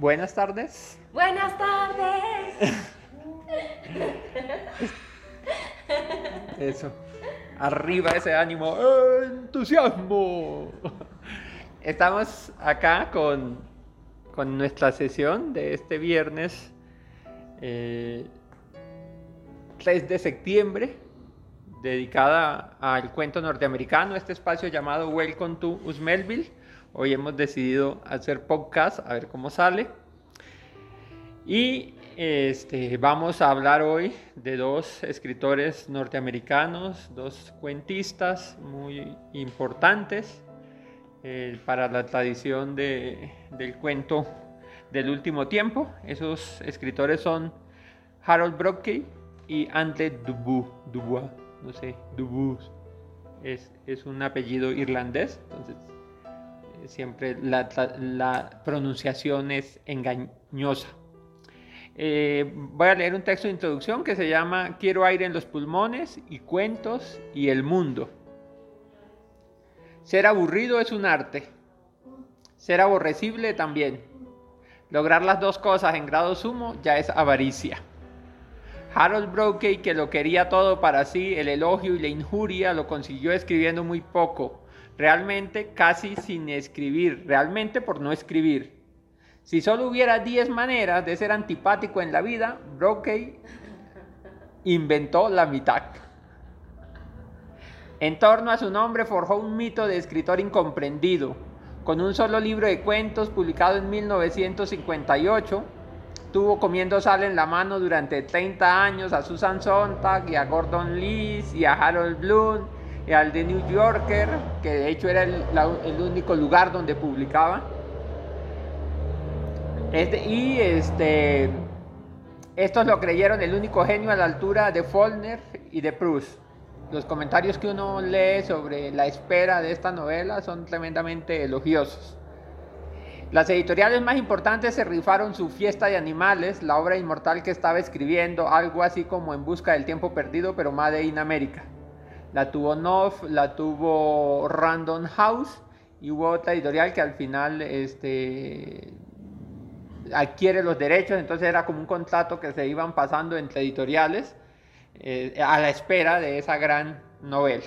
Buenas tardes. Buenas tardes. Eso. Arriba ese ánimo. ¡Eh, ¡Entusiasmo! Estamos acá con, con nuestra sesión de este viernes eh, 3 de septiembre, dedicada al cuento norteamericano, este espacio llamado Welcome to Usmelville. Hoy hemos decidido hacer podcast, a ver cómo sale. Y este, vamos a hablar hoy de dos escritores norteamericanos, dos cuentistas muy importantes eh, para la tradición de, del cuento del último tiempo. Esos escritores son Harold Brockie y Ante Dubois, Dubois, no sé, Dubois. Es, es un apellido irlandés, entonces siempre la, pronunciación es engañosa. Eh, voy a leer un texto de introducción que se llama Quiero aire en los pulmones y cuentos y el mundo. Ser aburrido es un arte. Ser aborrecible también. Lograr las dos cosas en grado sumo ya es avaricia. Harold Brokey, que lo quería todo para sí, el elogio y la injuria, lo consiguió escribiendo muy poco, realmente casi sin escribir, realmente por no escribir. Si solo hubiera 10 maneras de ser antipático en la vida, Brokey inventó la mitad. En torno a su nombre forjó un mito de escritor incomprendido. Con un solo libro de cuentos publicado en 1958, tuvo comiendo sal en la mano durante 30 años a Susan Sontag y a Gordon Lees y a Harold Bloom al The New Yorker, que de hecho era el, único lugar donde publicaba. Este, y este, estos lo creyeron el único genio a la altura de Faulkner y de Proust. Los comentarios que uno lee sobre la espera de esta novela son tremendamente elogiosos. Las editoriales más importantes se rifaron su Fiesta de Animales, la obra inmortal que estaba escribiendo, algo así como En Busca del Tiempo Perdido, pero Made in America. La tuvo Knopf, la tuvo Random House y hubo otra editorial que al final este, adquiere los derechos, entonces era como un contrato que se iban pasando entre editoriales eh, a la espera de esa gran novela.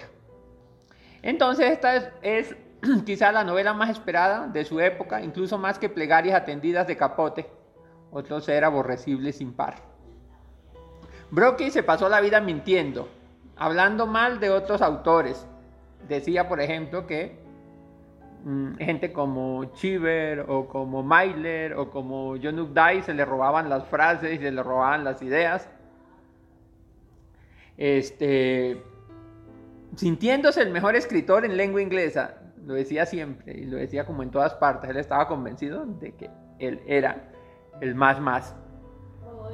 Entonces esta es, es quizá la novela más esperada de su época, incluso más que Plegarias atendidas de Capote, otro ser aborrecible sin par. Brockie se pasó la vida mintiendo, hablando mal de otros autores. Decía, por ejemplo, que mmm, gente como Cheever o como Myler o como John Updike se le robaban las frases y se le robaban las ideas. Este, sintiéndose el mejor escritor en lengua inglesa, lo decía siempre y lo decía como en todas partes, él estaba convencido de que él era el más más. Oh.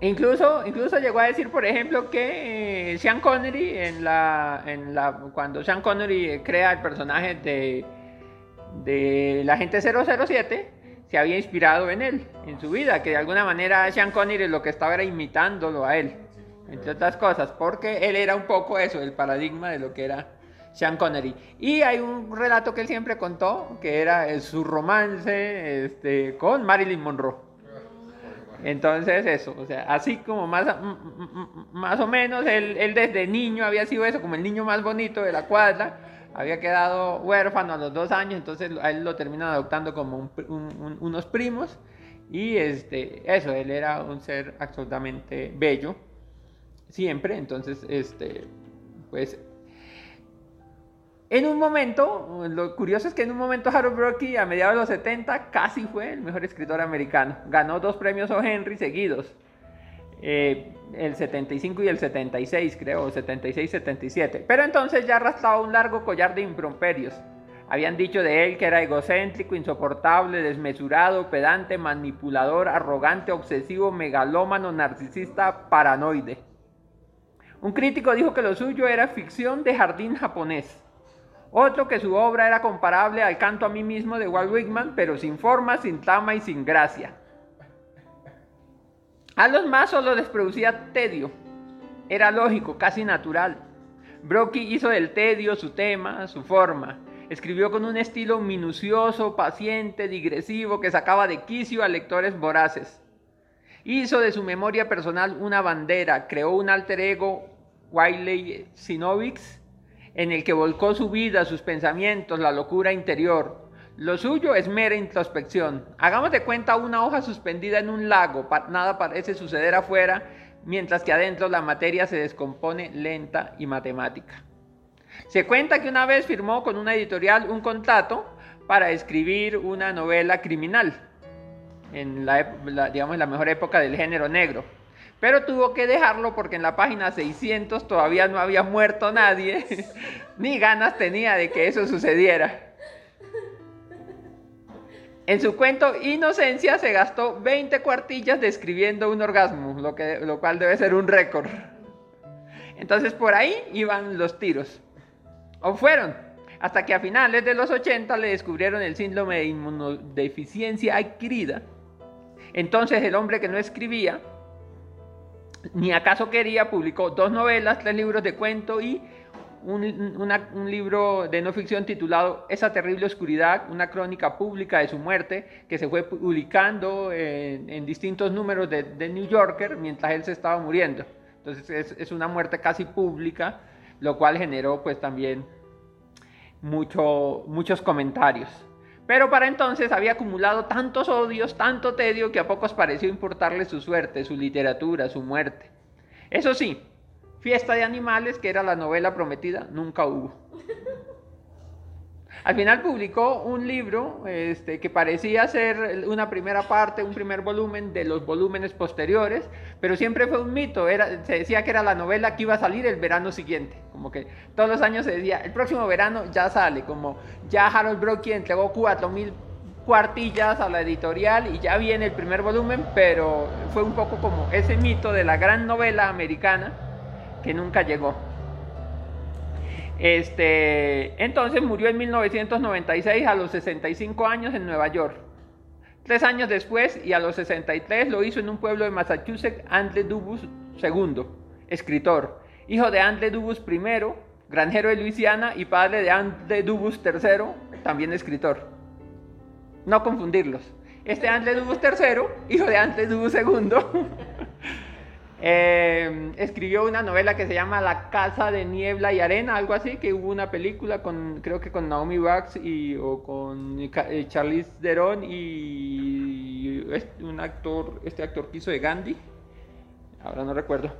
Incluso, incluso llegó a decir, por ejemplo, que eh, Sean Connery, en la, en la, cuando Sean Connery crea el personaje de, de la gente 007, se había inspirado en él, en su vida, que de alguna manera Sean Connery lo que estaba era imitándolo a él, entre otras cosas, porque él era un poco eso, el paradigma de lo que era Sean Connery. Y hay un relato que él siempre contó, que era su romance este, con Marilyn Monroe. Entonces eso, o sea, así como más, más o menos, él, él, desde niño había sido eso, como el niño más bonito de la cuadra, había quedado huérfano a los dos años, entonces a él lo terminan adoptando como un, un, unos primos, y este, eso, él era un ser absolutamente bello, siempre, entonces, este, pues en un momento, lo curioso es que en un momento Harold Brockie a mediados de los 70 casi fue el mejor escritor americano. Ganó dos premios O. Henry seguidos. Eh, el 75 y el 76 creo, 76-77. Pero entonces ya arrastraba un largo collar de improperios. Habían dicho de él que era egocéntrico, insoportable, desmesurado, pedante, manipulador, arrogante, obsesivo, megalómano, narcisista, paranoide. Un crítico dijo que lo suyo era ficción de jardín japonés. Otro que su obra era comparable al canto a mí mismo de Walt Whitman, pero sin forma, sin trama y sin gracia. A los más solo les producía tedio. Era lógico, casi natural. Brockie hizo del tedio su tema, su forma. Escribió con un estilo minucioso, paciente, digresivo, que sacaba de quicio a lectores voraces. Hizo de su memoria personal una bandera, creó un alter ego, Wiley Sinovics, en el que volcó su vida, sus pensamientos, la locura interior. Lo suyo es mera introspección. Hagamos de cuenta una hoja suspendida en un lago, nada parece suceder afuera, mientras que adentro la materia se descompone lenta y matemática. Se cuenta que una vez firmó con una editorial un contrato para escribir una novela criminal, en la, digamos, la mejor época del género negro. Pero tuvo que dejarlo porque en la página 600 todavía no había muerto nadie, ni ganas tenía de que eso sucediera. En su cuento Inocencia se gastó 20 cuartillas describiendo un orgasmo, lo, que, lo cual debe ser un récord. Entonces por ahí iban los tiros. O fueron. Hasta que a finales de los 80 le descubrieron el síndrome de inmunodeficiencia adquirida. Entonces el hombre que no escribía, ni acaso quería, publicó dos novelas, tres libros de cuento y un, libro de no ficción titulado Esa terrible oscuridad, una crónica pública de su muerte, que se fue publicando en, distintos números de, New Yorker mientras él se estaba muriendo. Entonces es, una muerte casi pública, lo cual generó pues también mucho, muchos comentarios. Pero para entonces había acumulado tantos odios, tanto tedio, que a pocos pareció importarle su suerte, su literatura, su muerte. Eso sí, Fiesta de Animales, que era la novela prometida, nunca hubo. Al final publicó un libro este, que parecía ser una primera parte, un primer volumen de los volúmenes posteriores, pero siempre fue un mito. Era, se decía que era la novela que iba a salir el verano siguiente. Como que todos los años se decía, el próximo verano ya sale. Como ya Harold Brookie entregó 4.000 cuartillas a la editorial y ya viene el primer volumen, pero fue un poco como ese mito de la gran novela americana que nunca llegó. Este, entonces murió en 1996 a los 65 años en Nueva York. Tres años después y a los 63 lo hizo en un pueblo de Massachusetts Andle Dubus II, escritor, hijo de Andle Dubus I, granjero de Luisiana y padre de Andle Dubus III, también escritor. No confundirlos. Este Andle Dubus III, hijo de Andle Dubus II, Eh, escribió una novela que se llama La Casa de Niebla y Arena, algo así, que hubo una película con, creo que con Naomi Wax y, o con eh, Charlize Theron y un actor, este actor que hizo de Gandhi, ahora no recuerdo.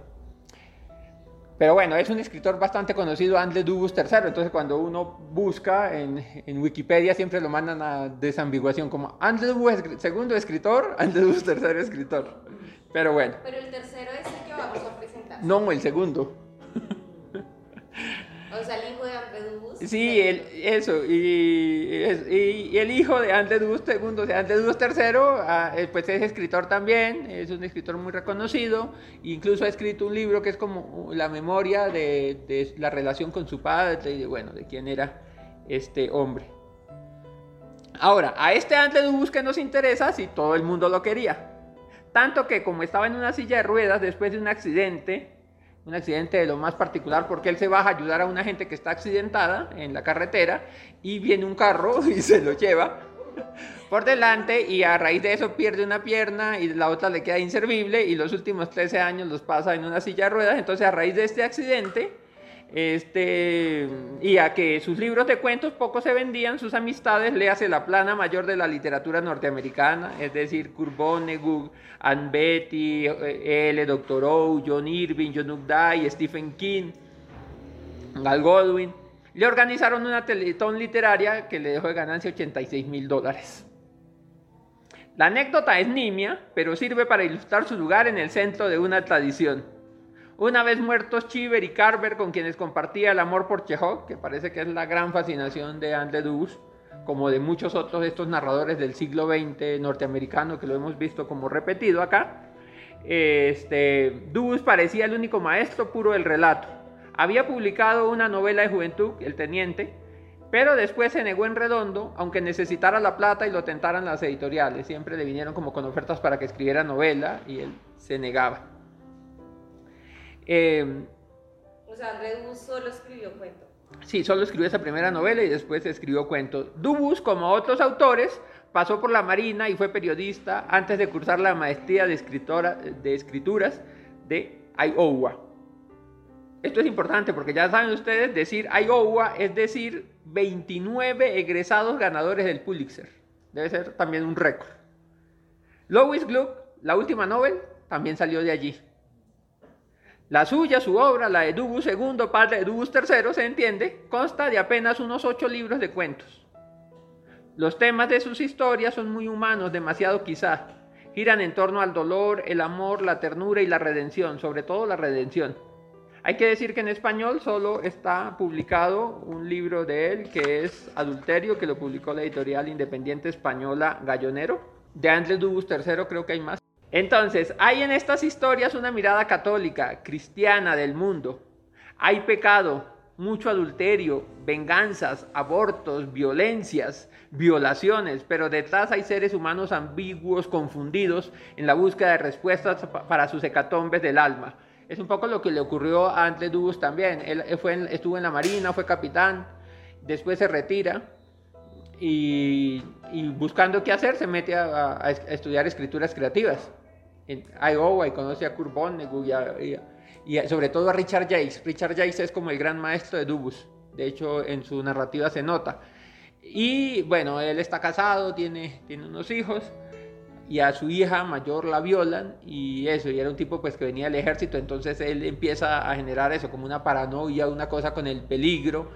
Pero bueno, es un escritor bastante conocido, Andle Dubus III. Entonces, cuando uno busca en, en, Wikipedia, siempre lo mandan a desambiguación como Andle Dubus segundo escritor, Andle Dubus tercero escritor. Pero bueno. Pero el tercero es el que vamos a presentar. No, el segundo. O sea, el hijo de Andrés Sí, el, eso. Y, y, el hijo de Andrés Dubus II, o sea, Andrés Dubus III, pues es escritor también, es un escritor muy reconocido. Incluso ha escrito un libro que es como la memoria de, de la relación con su padre y de, bueno, de quién era este hombre. Ahora, a este Andrés Dubus que nos interesa si todo el mundo lo quería. Tanto que como estaba en una silla de ruedas después de un accidente, un accidente de lo más particular porque él se va a ayudar a una gente que está accidentada en la carretera y viene un carro y se lo lleva por delante y a raíz de eso pierde una pierna y la otra le queda inservible y los últimos 13 años los pasa en una silla de ruedas. Entonces a raíz de este accidente este, y a que sus libros de cuentos poco se vendían, sus amistades le hace la plana mayor de la literatura norteamericana, es decir, Vonnegut, Ann Betty, eh, L. Dr. O, John Irving, John Updike, Stephen King, Gal Godwin. Le organizaron una teletón literaria que le dejó de ganancia 86 mil dólares. La anécdota es nimia, pero sirve para ilustrar su lugar en el centro de una tradición. Una vez muertos Chiver y Carver, con quienes compartía el amor por Chekhov, que parece que es la gran fascinación de André Dubus, como de muchos otros de estos narradores del siglo XX norteamericano que lo hemos visto como repetido acá, este, parecía el único maestro puro del relato. Había publicado una novela de juventud, El Teniente, pero después se negó en redondo, aunque necesitara la plata y lo tentaran las editoriales. Siempre le vinieron como con ofertas para que escribiera novela y él se negaba. Eh, o sea, solo escribió cuento. Sí, solo escribió esa primera novela y después escribió cuentos. Dubus, como otros autores, pasó por la Marina y fue periodista antes de cursar la maestría de, escritora, de escrituras de Iowa. Esto es importante porque ya saben ustedes, decir Iowa es decir 29 egresados ganadores del Pulitzer. Debe ser también un récord. Lois Gluck, la última novela, también salió de allí. La suya, su obra, la de Dubus II, padre de Dubus III, se entiende, consta de apenas unos ocho libros de cuentos. Los temas de sus historias son muy humanos, demasiado quizá. Giran en torno al dolor, el amor, la ternura y la redención, sobre todo la redención. Hay que decir que en español solo está publicado un libro de él que es Adulterio, que lo publicó la editorial independiente española Gallonero. De Andrés Dubus III creo que hay más. Entonces, hay en estas historias una mirada católica, cristiana del mundo. Hay pecado, mucho adulterio, venganzas, abortos, violencias, violaciones, pero detrás hay seres humanos ambiguos, confundidos, en la búsqueda de respuestas para sus hecatombes del alma. Es un poco lo que le ocurrió a Andrés Dubus también. Él fue estuvo en la Marina, fue capitán, después se retira y, buscando qué hacer se mete a, a estudiar escrituras creativas en Iowa y conoce a Kurt Vonnegut y, sobre todo a Richard Yates. Richard Yates es como el gran maestro de Dubus, de hecho en su narrativa se nota. Y bueno, él está casado, tiene, tiene unos hijos y a su hija mayor la violan y eso, y era un tipo pues que venía del ejército, entonces él empieza a generar eso como una paranoia, una cosa con el peligro,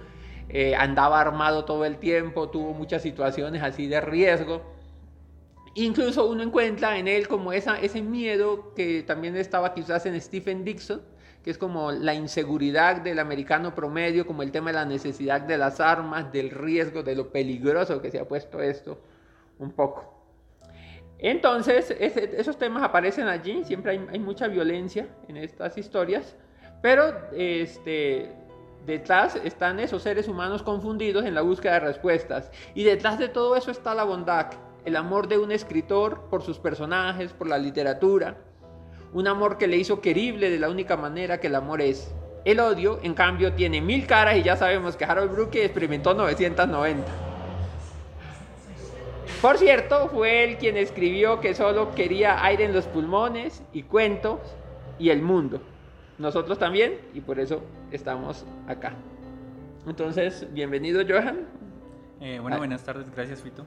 eh, andaba armado todo el tiempo, tuvo muchas situaciones así de riesgo Incluso uno encuentra en él como ese miedo que también estaba quizás en Stephen Dixon, que es como la inseguridad del americano promedio, como el tema de la necesidad de las armas, del riesgo, de lo peligroso que se ha puesto esto un poco. Entonces, esos temas aparecen allí, siempre hay, hay, mucha violencia en estas historias, pero este, detrás están esos seres humanos confundidos en la búsqueda de respuestas, y detrás de todo eso está la bondad el amor de un escritor por sus personajes, por la literatura, un amor que le hizo querible de la única manera que el amor es. El odio, en cambio, tiene mil caras y ya sabemos que Harold Brooke experimentó 990. Por cierto, fue él quien escribió que solo quería aire en los pulmones y cuentos y el mundo. Nosotros también y por eso estamos acá. Entonces, bienvenido Johan. Eh, bueno, ah. buenas tardes, gracias Fito.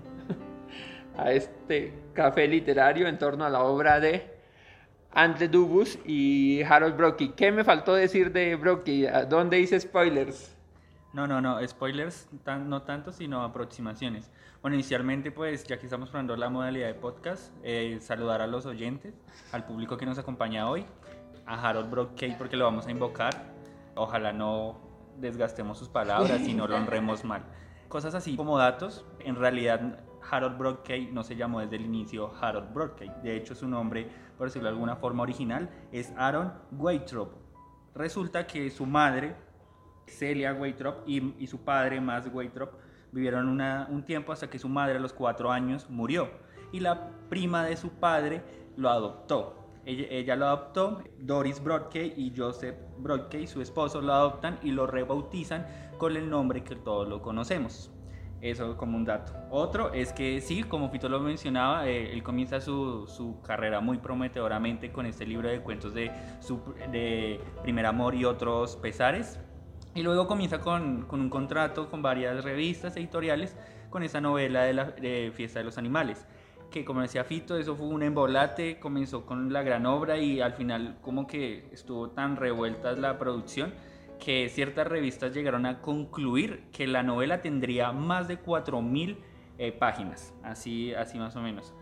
A este café literario en torno a la obra de Ante Dubus y Harold Brocky. ¿Qué me faltó decir de Brocky? ¿Dónde hice spoilers? No, no, no, spoilers no tanto, sino aproximaciones. Bueno, inicialmente, pues, ya que estamos probando la modalidad de podcast, eh, saludar a los oyentes, al público que nos acompaña hoy, a Harold Brocky porque lo vamos a invocar. Ojalá no desgastemos sus palabras y no lo honremos mal. Cosas así como datos, en realidad Harold Broadkey no se llamó desde el inicio Harold Broadkey. De hecho, su nombre, por decirlo de alguna forma original, es Aaron Waitrop. Resulta que su madre, Celia Waitrop, y, su padre, Max Waitrop, vivieron un tiempo hasta que su madre a los cuatro años murió. Y la prima de su padre lo adoptó. Ella, lo adoptó, Doris Broadkey y Joseph Broadkey, su esposo, lo adoptan y lo rebautizan con el nombre que todos lo conocemos. Eso como un dato. Otro es que sí, como Fito lo mencionaba, eh, él comienza su, su, carrera muy prometedoramente con este libro de cuentos de, su, de Primer Amor y otros pesares. Y luego comienza con, con, un contrato con varias revistas editoriales con esa novela de la de Fiesta de los Animales. Que como decía Fito, eso fue un embolate, comenzó con la gran obra y al final como que estuvo tan revuelta la producción que ciertas revistas llegaron a concluir que la novela tendría más de 4.000 eh, páginas, así, así más o menos.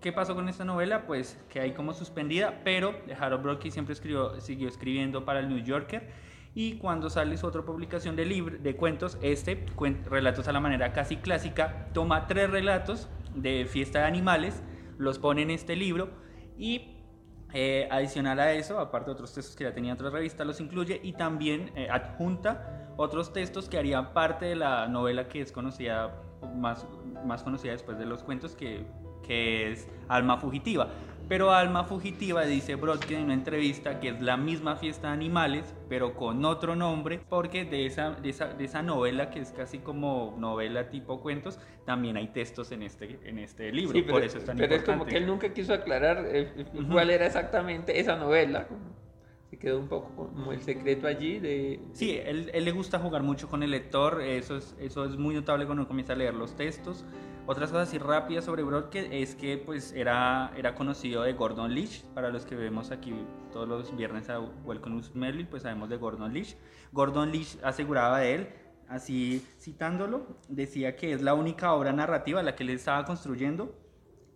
¿Qué pasó con esta novela? Pues que hay como suspendida, pero Harold Brocky siempre escribió, siguió escribiendo para el New Yorker y cuando sale su otra publicación de, de cuentos, este, Relatos a la manera casi clásica, toma tres relatos de fiesta de animales, los pone en este libro y eh, adicional a eso, aparte de otros textos que ya tenía otra revista, los incluye y también eh, adjunta otros textos que harían parte de la novela que es conocida, más, más conocida después de los cuentos, que, que es Alma Fugitiva. Pero Alma Fugitiva dice Brodkin en una entrevista que es la misma fiesta de animales, pero con otro nombre, porque de esa, de esa, de esa novela, que es casi como novela tipo cuentos, también hay textos en este, en este libro. Sí, pero, por eso es tan pero es importante. como que él nunca quiso aclarar eh, cuál era exactamente esa novela. Se quedó un poco como el secreto allí de... Sí, él, él le gusta jugar mucho con el lector, eso es, eso es muy notable cuando comienza a leer los textos. Otras cosas así rápidas sobre Brodkin es que pues era, era conocido de Gordon Leach, para los que vemos aquí todos los viernes a Welcome to Merlin, pues sabemos de Gordon Leach. Gordon Leach aseguraba de él, así citándolo, decía que es la única obra narrativa la que él estaba construyendo,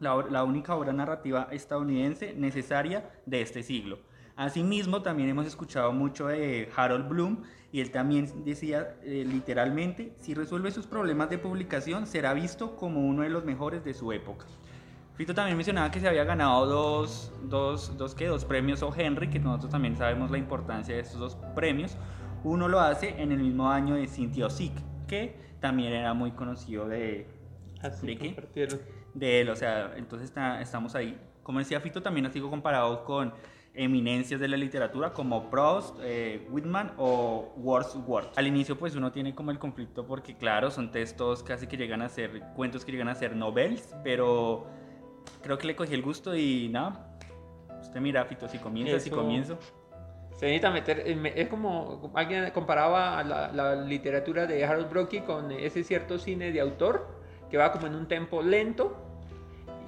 la, la única obra narrativa estadounidense necesaria de este siglo. Asimismo, también hemos escuchado mucho de Harold Bloom y él también decía eh, literalmente, si resuelve sus problemas de publicación será visto como uno de los mejores de su época. Fito también mencionaba que se había ganado dos, dos, dos, ¿qué? dos premios O. Henry, que nosotros también sabemos la importancia de estos dos premios. Uno lo hace en el mismo año de Cynthia Osick, que también era muy conocido de, Así ¿De qué? compartieron. de él, o sea, entonces está- estamos ahí. Como decía Fito, también ha sido comparado con eminencias de la literatura como Proust, eh, Whitman o Wordsworth. Al inicio pues uno tiene como el conflicto porque claro, son textos casi que llegan a ser cuentos que llegan a ser novels, pero creo que le cogí el gusto y nada. Usted mira, Fito, si comienza, si Eso- comienzo. Se necesita meter, eh, es como alguien comparaba la, la literatura de Harold Brocky con ese cierto cine de autor que va como en un tempo lento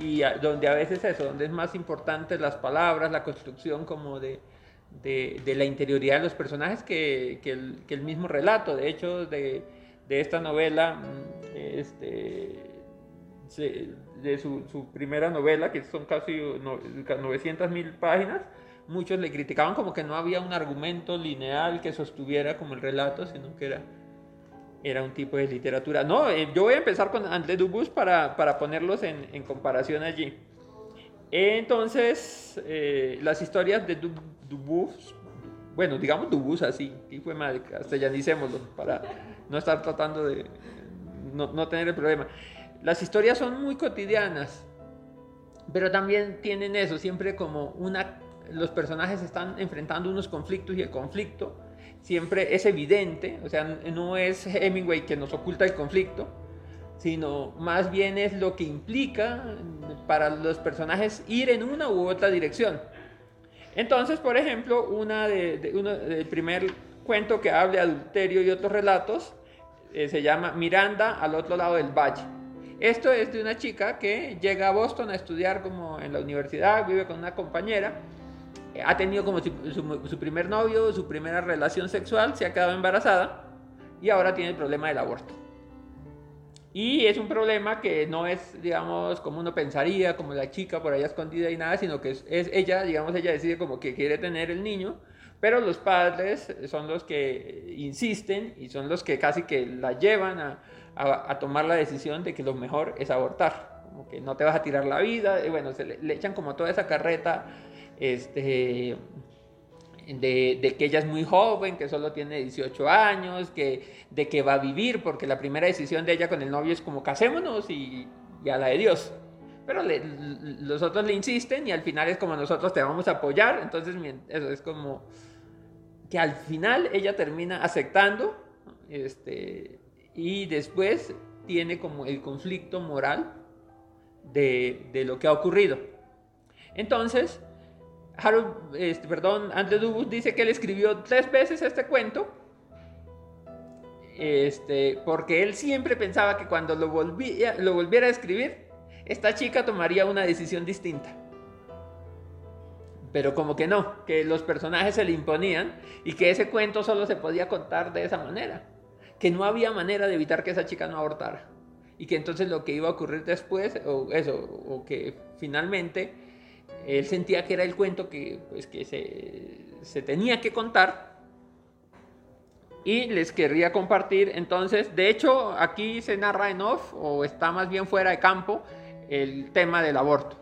y donde a veces eso, donde es más importante las palabras, la construcción como de, de, la interioridad de los personajes que, que el, mismo relato. De hecho, de, de esta novela, mm, este, de su, su primera novela, que son casi no- 900 mil páginas, muchos le criticaban como que no había un argumento lineal que sostuviera como el relato, sino que era, era un tipo de literatura. No, eh, yo voy a empezar con André Dubus para, para ponerlos en, en comparación allí. Entonces, eh, las historias de Du- Dubus, bueno, digamos Dubus así, y fue madre, castellanicémoslo para no estar tratando de no, no tener el problema. Las historias son muy cotidianas, pero también tienen eso, siempre como una... Los personajes están enfrentando unos conflictos y el conflicto siempre es evidente, o sea, no es Hemingway que nos oculta el conflicto, sino más bien es lo que implica para los personajes ir en una u otra dirección. Entonces, por ejemplo, una de, de- uno- el primer cuento que habla de adulterio y otros relatos eh, se llama Miranda al otro lado del valle. Esto es de una chica que llega a Boston a estudiar como en la universidad, vive con una compañera, ha tenido como su, su- su primer novio, su primera relación sexual, se ha quedado embarazada y ahora tiene el problema del aborto. Y es un problema que no es, digamos, como uno pensaría, como la chica por allá escondida y nada, sino que es, es ella, digamos, ella decide como que quiere tener el niño, pero los padres son los que insisten y son los que casi que la llevan a, a- a tomar la decisión de que lo mejor es abortar, como que no te vas a tirar la vida, y bueno, se le, le echan como toda esa carreta, este, de, de que ella es muy joven, que solo tiene 18 años, que, de que va a vivir, porque la primera decisión de ella con el novio es como casémonos y, y a la de Dios. Pero le- los otros le insisten y al final es como nosotros te vamos a apoyar, entonces eso es como que al final ella termina aceptando este, y después tiene como el conflicto moral de, de lo que ha ocurrido. Entonces, Harold, este, perdón, Andrew Dubus dice que él escribió tres veces este cuento, este, porque él siempre pensaba que cuando lo, volvía, lo volviera a escribir, esta chica tomaría una decisión distinta. Pero como que no, que los personajes se le imponían y que ese cuento solo se podía contar de esa manera, que no había manera de evitar que esa chica no abortara. Y que entonces lo que iba a ocurrir después, o eso, o que finalmente él sentía que era el cuento que, pues, que se, se tenía que contar y les querría compartir. Entonces, de hecho, aquí se narra en off o está más bien fuera de campo el tema del aborto.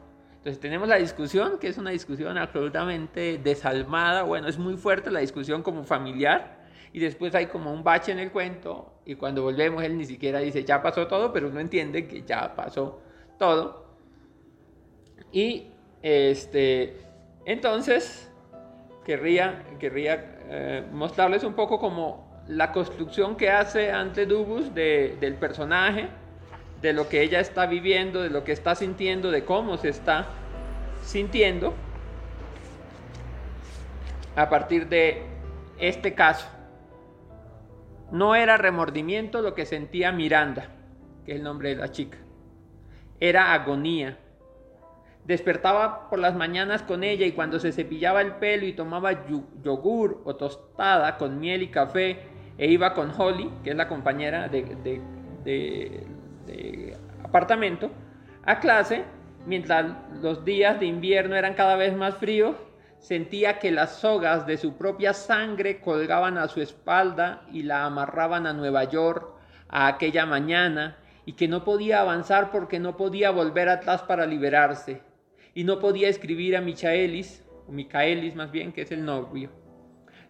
Entonces tenemos la discusión, que es una discusión absolutamente desalmada, bueno, es muy fuerte la discusión como familiar, y después hay como un bache en el cuento, y cuando volvemos él ni siquiera dice ya pasó todo, pero uno entiende que ya pasó todo. Y Este, entonces, querría, eh, mostrarles un poco como la construcción que hace ante Dubus de- del personaje, de lo que ella está viviendo, de lo que está sintiendo, de cómo se está sintiendo a partir de este caso. No era remordimiento lo que sentía Miranda, que es el nombre de la chica. Era agonía. Despertaba por las mañanas con ella y cuando se cepillaba el pelo y tomaba yogur o tostada con miel y café e iba con Holly, que es la compañera de- de apartamento, a clase, mientras los días de invierno eran cada vez más fríos, sentía que las sogas de su propia sangre colgaban a su espalda y la amarraban a Nueva York a aquella mañana y que no podía avanzar porque no podía volver atrás para liberarse y no podía escribir a Michaelis, o Micaelis más bien, que es el novio.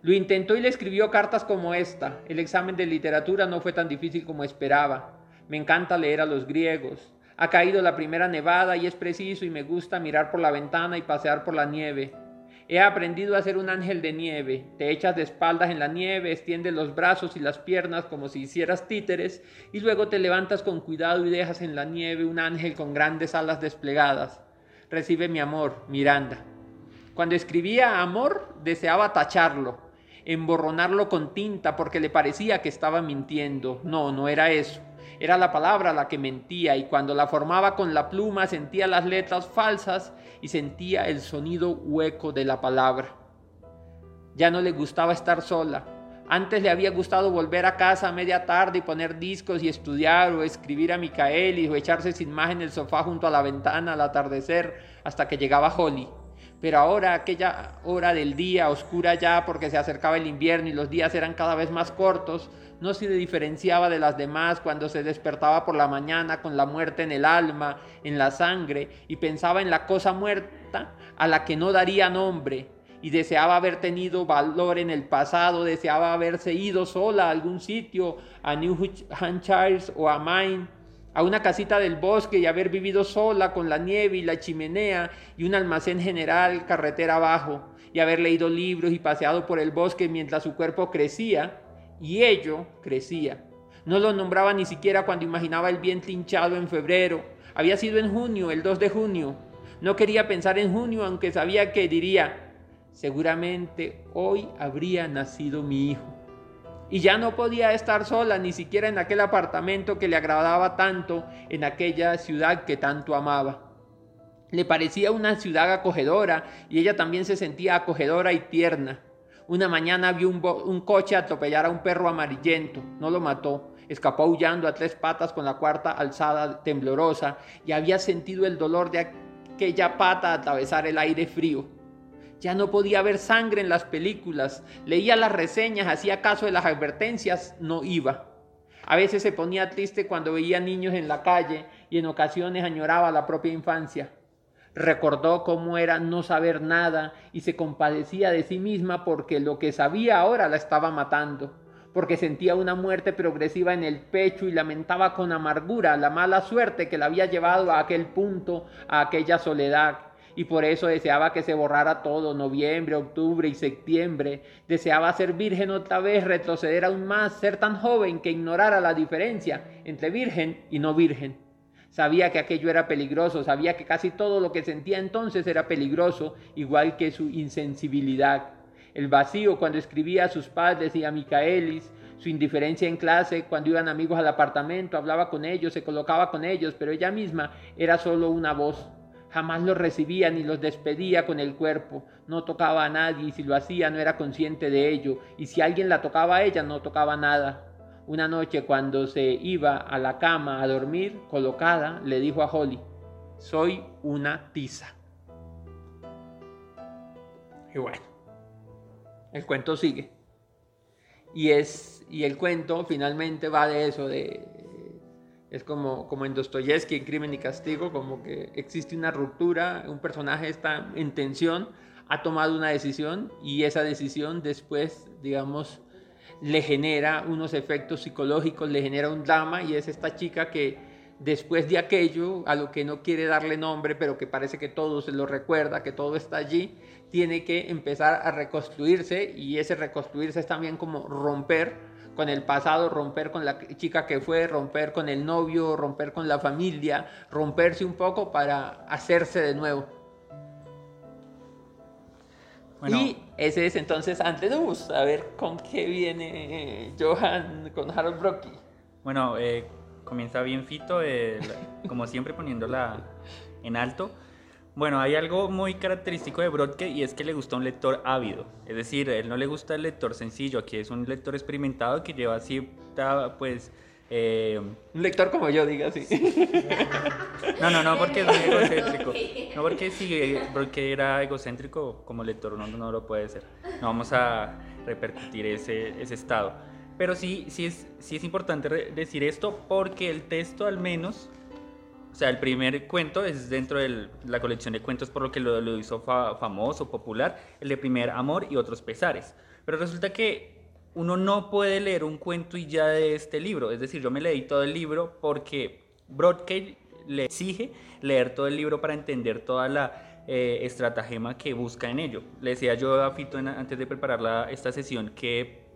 Lo intentó y le escribió cartas como esta. El examen de literatura no fue tan difícil como esperaba. Me encanta leer a los griegos. Ha caído la primera nevada y es preciso y me gusta mirar por la ventana y pasear por la nieve. He aprendido a ser un ángel de nieve. Te echas de espaldas en la nieve, extiendes los brazos y las piernas como si hicieras títeres y luego te levantas con cuidado y dejas en la nieve un ángel con grandes alas desplegadas. Recibe mi amor, Miranda. Cuando escribía amor, deseaba tacharlo, emborronarlo con tinta porque le parecía que estaba mintiendo. No, no era eso. Era la palabra la que mentía y cuando la formaba con la pluma sentía las letras falsas y sentía el sonido hueco de la palabra. Ya no le gustaba estar sola. Antes le había gustado volver a casa a media tarde y poner discos y estudiar o escribir a Micaelis o echarse sin más en el sofá junto a la ventana al atardecer hasta que llegaba Holly. Pero ahora aquella hora del día oscura ya porque se acercaba el invierno y los días eran cada vez más cortos, no se diferenciaba de las demás cuando se despertaba por la mañana con la muerte en el alma, en la sangre, y pensaba en la cosa muerta a la que no daría nombre, y deseaba haber tenido valor en el pasado, deseaba haberse ido sola a algún sitio, a New Hampshire o a Maine, a una casita del bosque y haber vivido sola con la nieve y la chimenea y un almacén general carretera abajo, y haber leído libros y paseado por el bosque mientras su cuerpo crecía, y ello crecía. No lo nombraba ni siquiera cuando imaginaba el vientre hinchado en febrero. Había sido en junio, el 2 de junio. No quería pensar en junio, aunque sabía que diría, seguramente hoy habría nacido mi hijo. Y ya no podía estar sola, ni siquiera en aquel apartamento que le agradaba tanto, en aquella ciudad que tanto amaba. Le parecía una ciudad acogedora y ella también se sentía acogedora y tierna. Una mañana vio un, un, coche atropellar a un perro amarillento, no lo mató, escapó aullando a tres patas con la cuarta alzada temblorosa y había sentido el dolor de aquella pata atravesar el aire frío. Ya no podía ver sangre en las películas, leía las reseñas, hacía caso de las advertencias, no iba. A veces se ponía triste cuando veía niños en la calle y en ocasiones añoraba la propia infancia. Recordó cómo era no saber nada y se compadecía de sí misma porque lo que sabía ahora la estaba matando, porque sentía una muerte progresiva en el pecho y lamentaba con amargura la mala suerte que la había llevado a aquel punto, a aquella soledad. Y por eso deseaba que se borrara todo, noviembre, octubre y septiembre. Deseaba ser virgen otra vez, retroceder aún más, ser tan joven que ignorara la diferencia entre virgen y no virgen. Sabía que aquello era peligroso, sabía que casi todo lo que sentía entonces era peligroso, igual que su insensibilidad. El vacío cuando escribía a sus padres y a Micaelis, su indiferencia en clase, cuando iban amigos al apartamento, hablaba con ellos, se colocaba con ellos, pero ella misma era solo una voz. Jamás los recibía ni los despedía con el cuerpo, no tocaba a nadie y si lo hacía no era consciente de ello, y si alguien la tocaba a ella no tocaba nada. Una noche cuando se iba a la cama a dormir, colocada, le dijo a Holly, soy una tiza. Y bueno, el cuento sigue. Y, es, y el cuento finalmente va de eso, de, es como, como en Dostoyevsky, en Crimen y Castigo, como que existe una ruptura, un personaje está en tensión, ha tomado una decisión y esa decisión después, digamos, le genera unos efectos psicológicos, le genera un drama y es esta chica que después de aquello, a lo que no quiere darle nombre, pero que parece que todo se lo recuerda, que todo está allí, tiene que empezar a reconstruirse y ese reconstruirse es también como romper con el pasado, romper con la chica que fue, romper con el novio, romper con la familia, romperse un poco para hacerse de nuevo. Y ese es entonces Antenubus. A ver con qué viene Johan con Harold Brocky. Bueno, eh, comienza bien Fito, eh, como siempre poniéndola en alto. Bueno, hay algo muy característico de Brodke y es que le gusta un lector ávido. Es decir, él no le gusta el lector sencillo, aquí es un lector experimentado que lleva así, pues... Eh, un lector como yo, diga así. No, no, no, porque es muy egocéntrico. No porque si porque era egocéntrico como lector, no, no lo puede ser. No vamos a repercutir ese, ese estado. Pero sí, sí, es, sí es importante decir esto porque el texto al menos o sea, el primer cuento es dentro de la colección de cuentos por lo que lo, lo hizo famoso, popular, el de Primer Amor y otros pesares. Pero resulta que uno no puede leer un cuento y ya de este libro. Es decir, yo me leí todo el libro porque Broadcast le exige leer todo el libro para entender toda la eh, estratagema que busca en ello. Le decía yo a Fito antes de preparar esta sesión que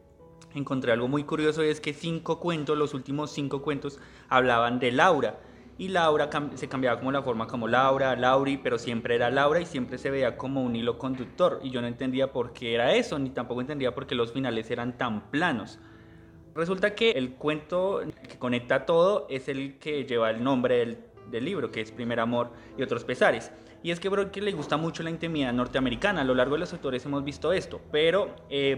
encontré algo muy curioso y es que cinco cuentos, los últimos cinco cuentos, hablaban de Laura y Laura se cambiaba como la forma como Laura, Lauri, pero siempre era Laura y siempre se veía como un hilo conductor y yo no entendía por qué era eso, ni tampoco entendía por qué los finales eran tan planos. Resulta que el cuento que conecta todo es el que lleva el nombre del, libro, que es Primer Amor y otros pesares. Y es que Broadcase le gusta mucho la intimidad norteamericana. A lo largo de los autores hemos visto esto. Pero eh,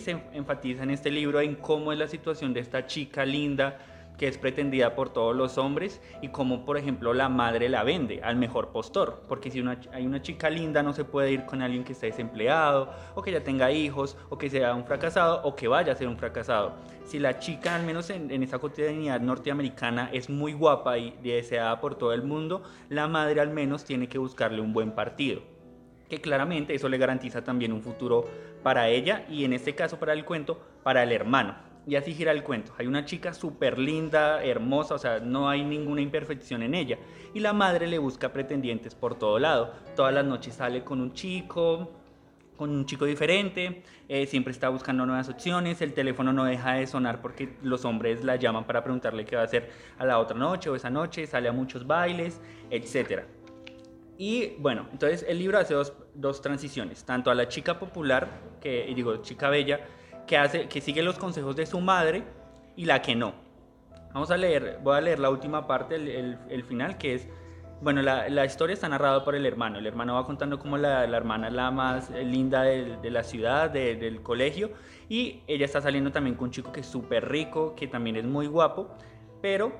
se enfatiza en este libro en cómo es la situación de esta chica linda que es pretendida por todos los hombres y como por ejemplo la madre la vende al mejor postor, porque si hay una chica linda no se puede ir con alguien que esté desempleado o que ya tenga hijos o que sea un fracasado o que vaya a ser un fracasado. Si la chica, al menos en, esa cotidianidad norteamericana, es muy guapa y deseada por todo el mundo, la madre al menos tiene que buscarle un buen partido que claramente eso le garantiza también un futuro para ella y en este caso para el cuento, para el hermano. Y así gira el cuento. Hay una chica súper linda, hermosa, o sea, no hay ninguna imperfección en ella. Y la madre le busca pretendientes por todo lado. Todas las noches sale con un chico, con un chico diferente, eh, siempre está buscando nuevas opciones, el teléfono no deja de sonar porque los hombres la llaman para preguntarle qué va a hacer a la otra noche o esa noche, sale a muchos bailes, etc. Y bueno, entonces el libro hace dos, dos transiciones, tanto a la chica popular, que digo, chica bella, que, hace, que sigue los consejos de su madre y la que no. Vamos a leer, voy a leer la última parte, el, final, que es, bueno, la, historia está narrada por el hermano. El hermano va contando cómo la, hermana es la más linda de la ciudad, del colegio, y ella está saliendo también con un chico que es súper rico, que también es muy guapo, pero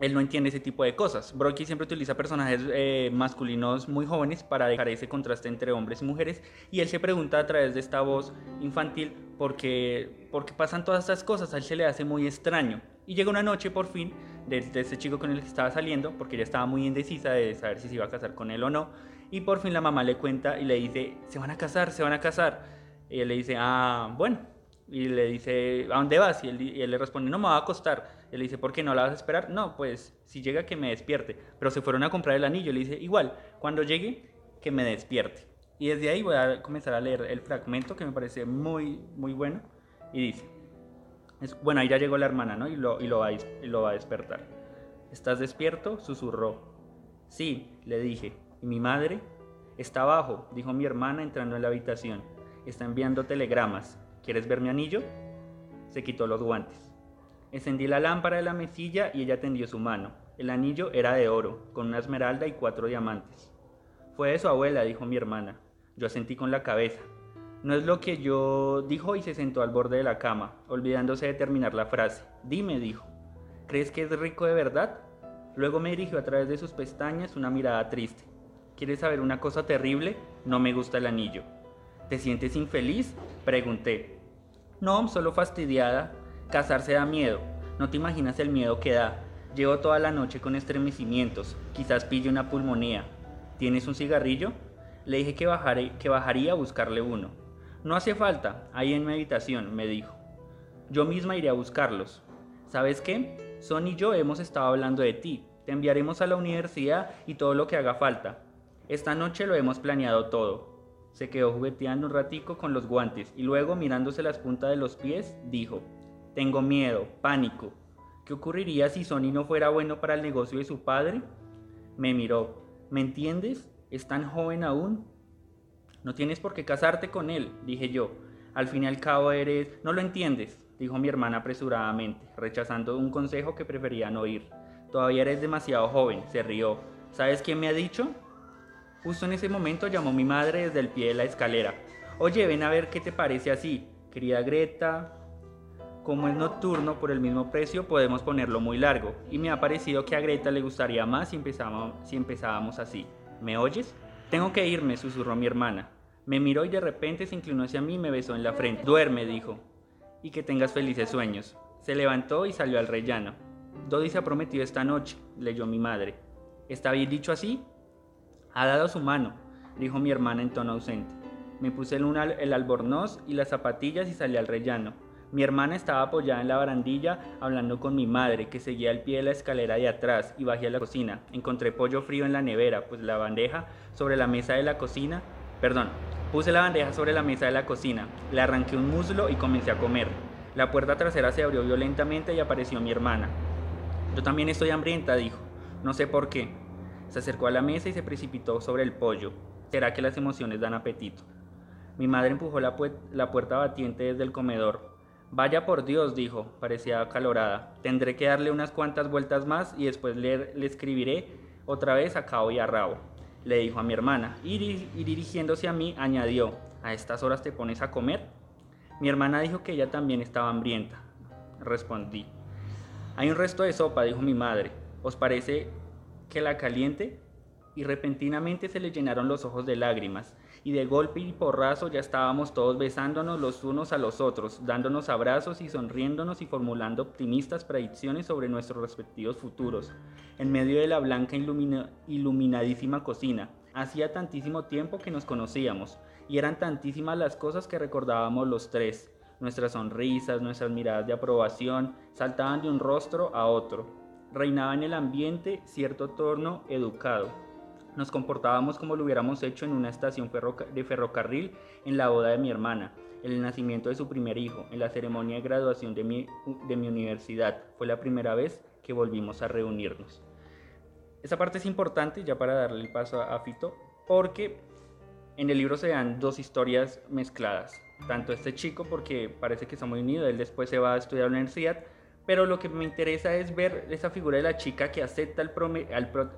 él no entiende ese tipo de cosas. Brocky siempre utiliza personajes eh, masculinos muy jóvenes para dejar ese contraste entre hombres y mujeres y él se pregunta a través de esta voz infantil por qué, pasan todas estas cosas, a él se le hace muy extraño. Y llega una noche por fin de, de este chico con el que estaba saliendo, porque ella estaba muy indecisa de saber si se iba a casar con él o no, y por fin la mamá le cuenta y le dice, se van a casar, se van a casar. Y él le dice, ah, bueno, y le dice, ¿a dónde vas? Y él, y él le responde, no me va a acostar. Él le dice, ¿por qué no la vas a esperar? No, pues si llega que me despierte. Pero se fueron a comprar el anillo. Le dice, igual, cuando llegue, que me despierte. Y desde ahí voy a comenzar a leer el fragmento que me parece muy, muy bueno. Y dice, es, bueno, ahí ya llegó la hermana, ¿no? Lo, y lo va a despertar. ¿Estás despierto? Susurró. Sí, le dije. ¿Y mi madre? Está abajo, dijo mi hermana entrando en la habitación. Está enviando telegramas. ¿Quieres ver mi anillo? Se quitó los guantes. Encendí la lámpara de la mesilla y ella tendió su mano. El anillo era de oro, con una esmeralda y cuatro diamantes. Fue de su abuela, dijo mi hermana. Yo asentí con la cabeza. No es lo que yo dijo y se sentó al borde de la cama, olvidándose de terminar la frase. Dime, dijo. ¿Crees que es rico de verdad? Luego me dirigió a través de sus pestañas una mirada triste. ¿Quieres saber una cosa terrible? No me gusta el anillo. ¿Te sientes infeliz? Pregunté. No, solo fastidiada. Casarse da miedo. No te imaginas el miedo que da. Llevo toda la noche con estremecimientos. Quizás pille una pulmonía. ¿Tienes un cigarrillo? Le dije que, que bajaría a buscarle uno. No hace falta, ahí en mi habitación, me dijo. Yo misma iré a buscarlos. ¿Sabes qué? Son y yo hemos estado hablando de ti. Te enviaremos a la universidad y todo lo que haga falta. Esta noche lo hemos planeado todo. Se quedó jugueteando un ratico con los guantes y luego mirándose las puntas de los pies, dijo, Tengo miedo, pánico. ¿Qué ocurriría si Sony no fuera bueno para el negocio de su padre? Me miró. ¿Me entiendes? ¿Es tan joven aún? No tienes por qué casarte con él, dije yo. Al fin y al cabo eres... No lo entiendes, dijo mi hermana apresuradamente, rechazando un consejo que prefería no oír. Todavía eres demasiado joven, se rió. ¿Sabes quién me ha dicho? Justo en ese momento llamó mi madre desde el pie de la escalera. Oye, ven a ver qué te parece así. Querida Greta, como es nocturno por el mismo precio, podemos ponerlo muy largo. Y me ha parecido que a Greta le gustaría más si empezábamos, así. ¿Me oyes? Tengo que irme, susurró mi hermana. Me miró y de repente se inclinó hacia mí y me besó en la frente. Duerme, dijo. Y que tengas felices sueños. Se levantó y salió al rellano. Dodi se ha prometido esta noche, leyó mi madre. ¿Está bien dicho así? Ha dado su mano, dijo mi hermana en tono ausente. Me puse el albornoz y las zapatillas y salí al rellano. Mi hermana estaba apoyada en la barandilla hablando con mi madre, que seguía al pie de la escalera de atrás, y bajé a la cocina. Encontré pollo frío en la nevera, pues la bandeja sobre la mesa de la cocina, perdón, puse la bandeja sobre la mesa de la cocina, le arranqué un muslo y comencé a comer. La puerta trasera se abrió violentamente y apareció mi hermana. Yo también estoy hambrienta, dijo. No sé por qué. Se acercó a la mesa y se precipitó sobre el pollo. ¿Será que las emociones dan apetito? Mi madre empujó la, puerta batiente desde el comedor. Vaya por Dios, dijo, parecía acalorada. Tendré que darle unas cuantas vueltas más y después le, escribiré otra vez a cabo y a rabo, le dijo a mi hermana. Y, y dirigiéndose a mí, añadió, ¿a estas horas te pones a comer? Mi hermana dijo que ella también estaba hambrienta. Respondí. Hay un resto de sopa, dijo mi madre. ¿Os parece que la caliente y repentinamente se le llenaron los ojos de lágrimas, y de golpe y porrazo ya estábamos todos besándonos los unos a los otros, dándonos abrazos y sonriéndonos y formulando optimistas predicciones sobre nuestros respectivos futuros, en medio de la blanca iluminadísima cocina. Hacía tantísimo tiempo que nos conocíamos, y eran tantísimas las cosas que recordábamos los tres. Nuestras sonrisas, nuestras miradas de aprobación, saltaban de un rostro a otro, reinaba en el ambiente cierto torno educado. Nos comportábamos como lo hubiéramos hecho en una estación de ferrocarril en la boda de mi hermana, en el nacimiento de su primer hijo, en la ceremonia de graduación de mi, de mi universidad. Fue la primera vez que volvimos a reunirnos. Esa parte es importante ya para darle el paso a Fito, porque en el libro se dan dos historias mezcladas. Tanto este chico, porque parece que está muy unido, él después se va a estudiar a la universidad, pero lo que me interesa es ver esa figura de la chica que acepta al,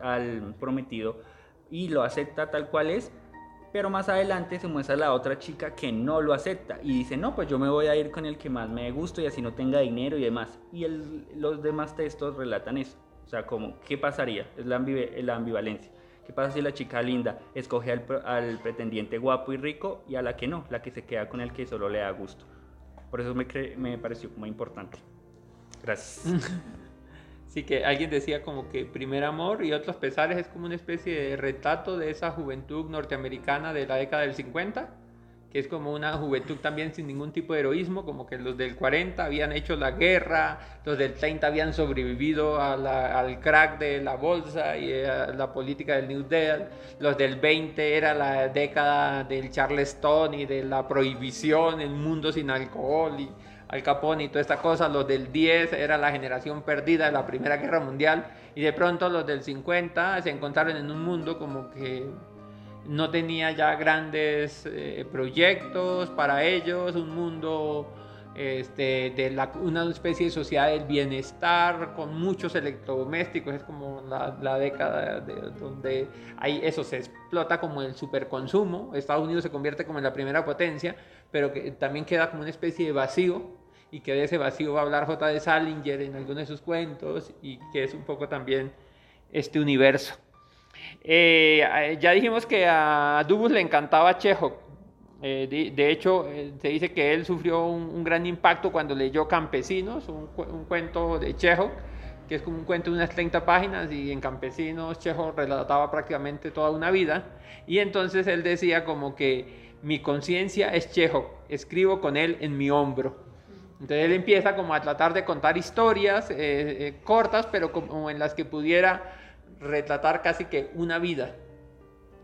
al, prometido y lo acepta tal cual es, pero más adelante se muestra la otra chica que no lo acepta y dice, no, pues yo me voy a ir con el que más me gusto y así no tenga dinero y demás. Y los demás textos relatan eso. O sea, como, ¿qué pasaría? Es la, ambivalencia. ¿Qué pasa si la chica linda escoge al, pretendiente guapo y rico y a la que no, la que se queda con el que solo le da gusto? Por eso me, me pareció como importante. Gracias. Sí, que alguien decía como que Primer Amor y otros pesares es como una especie de retrato de esa juventud norteamericana de la década del 50, que es como una juventud también sin ningún tipo de heroísmo, como que los del 40 habían hecho la guerra, los del 30 habían sobrevivido al crack de la bolsa y a la política del New Deal, los del 20 era la década del Charleston y de la prohibición, el mundo sin alcohol y al Capone y toda esta cosa, los del 10 era la generación perdida de la Primera Guerra Mundial y de pronto los del 50 se encontraron en un mundo como que no tenía ya grandes eh, proyectos para ellos, un mundo este, de una especie de sociedad del bienestar con muchos electrodomésticos, es como la, la década de, donde hay, eso se explota como el superconsumo, Estados Unidos se convierte como en la primera potencia, pero que también queda como una especie de vacío y que de ese vacío va a hablar J. de Salinger en algunos de sus cuentos y que es un poco también este universo. Eh, ya dijimos que a Dubus le encantaba Chekhov. Eh, de, hecho, eh, se dice que él sufrió un, gran impacto cuando leyó Campesinos, un, cuento de Chekhov, que es como un cuento de unas 30 páginas y en Campesinos Chekhov relataba prácticamente toda una vida. Y entonces él decía como que mi conciencia es Chekhov, escribo con él en mi hombro. Entonces él empieza como a tratar de contar historias eh, eh, cortas, pero como en las que pudiera retratar casi que una vida.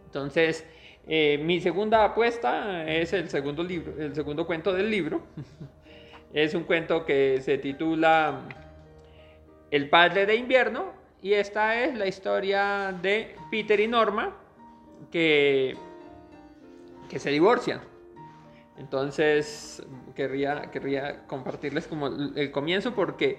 Entonces, eh, mi segunda apuesta es el segundo libro, el segundo cuento del libro. es un cuento que se titula El padre de invierno y esta es la historia de Peter y Norma que, que se divorcian. Entonces, querría, querría compartirles como el comienzo porque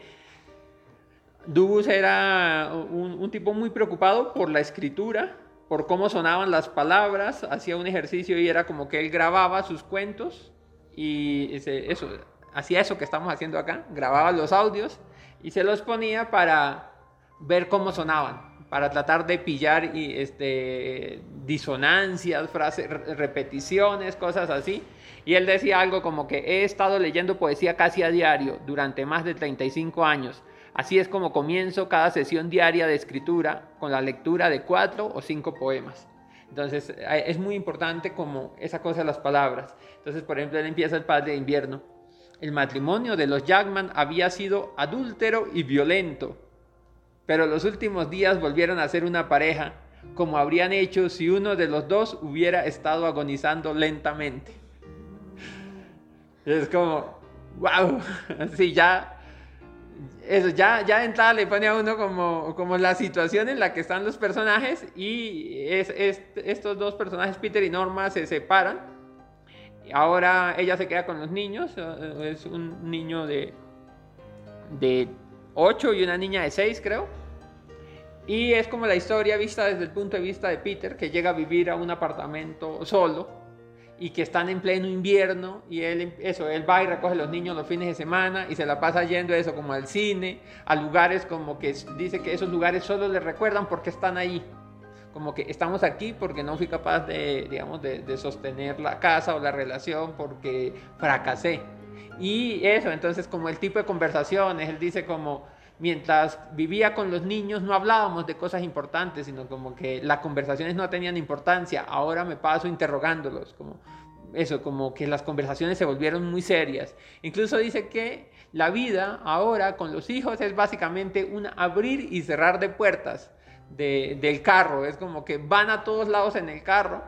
Dubus era un, tipo muy preocupado por la escritura, por cómo sonaban las palabras, hacía un ejercicio y era como que él grababa sus cuentos y eso, hacía eso que estamos haciendo acá, grababa los audios y se los ponía para ver cómo sonaban para tratar de pillar y, este, disonancias, frases, repeticiones, cosas así. Y él decía algo como que he estado leyendo poesía casi a diario durante más de 35 años. Así es como comienzo cada sesión diaria de escritura con la lectura de cuatro o cinco poemas. Entonces eh, es muy importante como esa cosa de las palabras. Entonces, por ejemplo, él empieza el Padre de Invierno. El matrimonio de los Jackman había sido adúltero y violento pero los últimos días volvieron a ser una pareja, como habrían hecho si uno de los dos hubiera estado agonizando lentamente. Es como, wow, así ya, eso ya, ya de entrada le pone a uno como, como la situación en la que están los personajes y es, estos dos personajes, Peter y Norma, se separan. Ahora ella se queda con los niños, eh, es un niño de, de 8 y una niña de 6 creo. Y es como la historia vista desde el punto de vista de Peter, que llega a vivir a un apartamento solo y que están en pleno invierno y él, eso, él va y recoge a los niños los fines de semana y se la pasa yendo eso como al cine, a lugares como que dice que esos lugares solo le recuerdan porque están ahí. Como que estamos aquí porque no fui capaz de, digamos, de, de sostener la casa o la relación porque fracasé. Y eso, entonces como el tipo de conversaciones, él dice como, mientras vivía con los niños no hablábamos de cosas importantes, sino como que las conversaciones no tenían importancia. Ahora me paso interrogándolos, como eso, como que las conversaciones se volvieron muy serias. Incluso dice que la vida ahora con los hijos es básicamente un abrir y cerrar de puertas del carro. Es como que van a todos lados en el carro.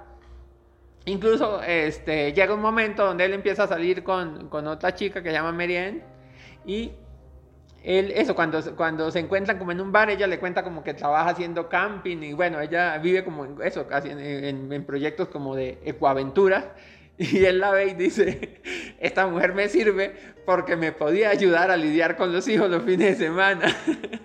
Incluso este, llega un momento donde él empieza a salir con, con otra chica que se llama Marianne y él, eso, cuando, cuando se encuentran como en un bar, ella le cuenta como que trabaja haciendo camping y bueno, ella vive como en eso, casi en, en, proyectos como de ecoaventura. Y él la ve y dice, esta mujer me sirve porque me podía ayudar a lidiar con los hijos los fines de semana.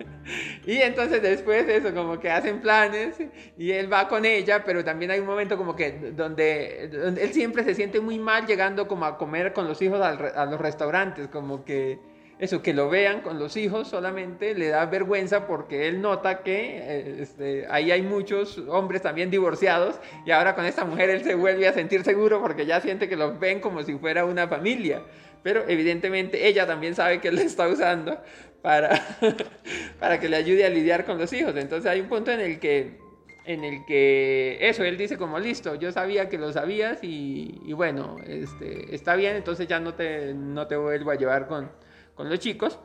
y entonces después eso, como que hacen planes y él va con ella, pero también hay un momento como que donde, él siempre se siente muy mal llegando como a comer con los hijos a los restaurantes, como que eso, que lo vean con los hijos solamente le da vergüenza porque él nota que eh, este, ahí hay muchos hombres también divorciados y ahora con esta mujer él se vuelve a sentir seguro porque ya siente que los ven como si fuera una familia. Pero evidentemente ella también sabe que él le está usando para, para que le ayude a lidiar con los hijos. Entonces hay un punto en el que en el que eso, él dice como listo, yo sabía que lo sabías y, bueno, este, está bien, entonces ya no te, no te vuelvo a llevar con, con los chicos.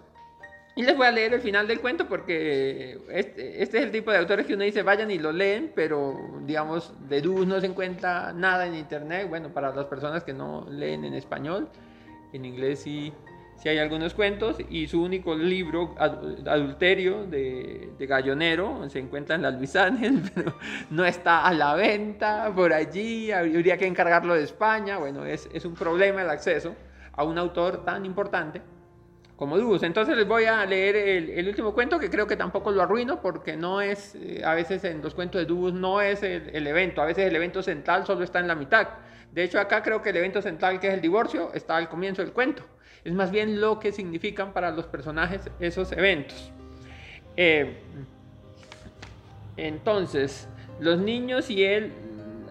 Y les voy a leer el final del cuento porque este, este, es el tipo de autores que uno dice vayan y lo leen, pero digamos de Dus no se encuentra nada en internet. Bueno, para las personas que no leen en español, en inglés sí, sí hay algunos cuentos. Y su único libro, Adulterio, de, de Gallonero, se encuentra en las Luisanes, pero no está a la venta por allí. Habría que encargarlo de España. Bueno, es, es un problema el acceso a un autor tan importante como Dubus. Entonces les voy a leer el, último cuento que creo que tampoco lo arruino porque no es, eh, a veces en los cuentos de Dubus no es el, evento, a veces el evento central solo está en la mitad. De hecho acá creo que el evento central que es el divorcio está al comienzo del cuento. Es más bien lo que significan para los personajes esos eventos. Eh, entonces, los niños y él,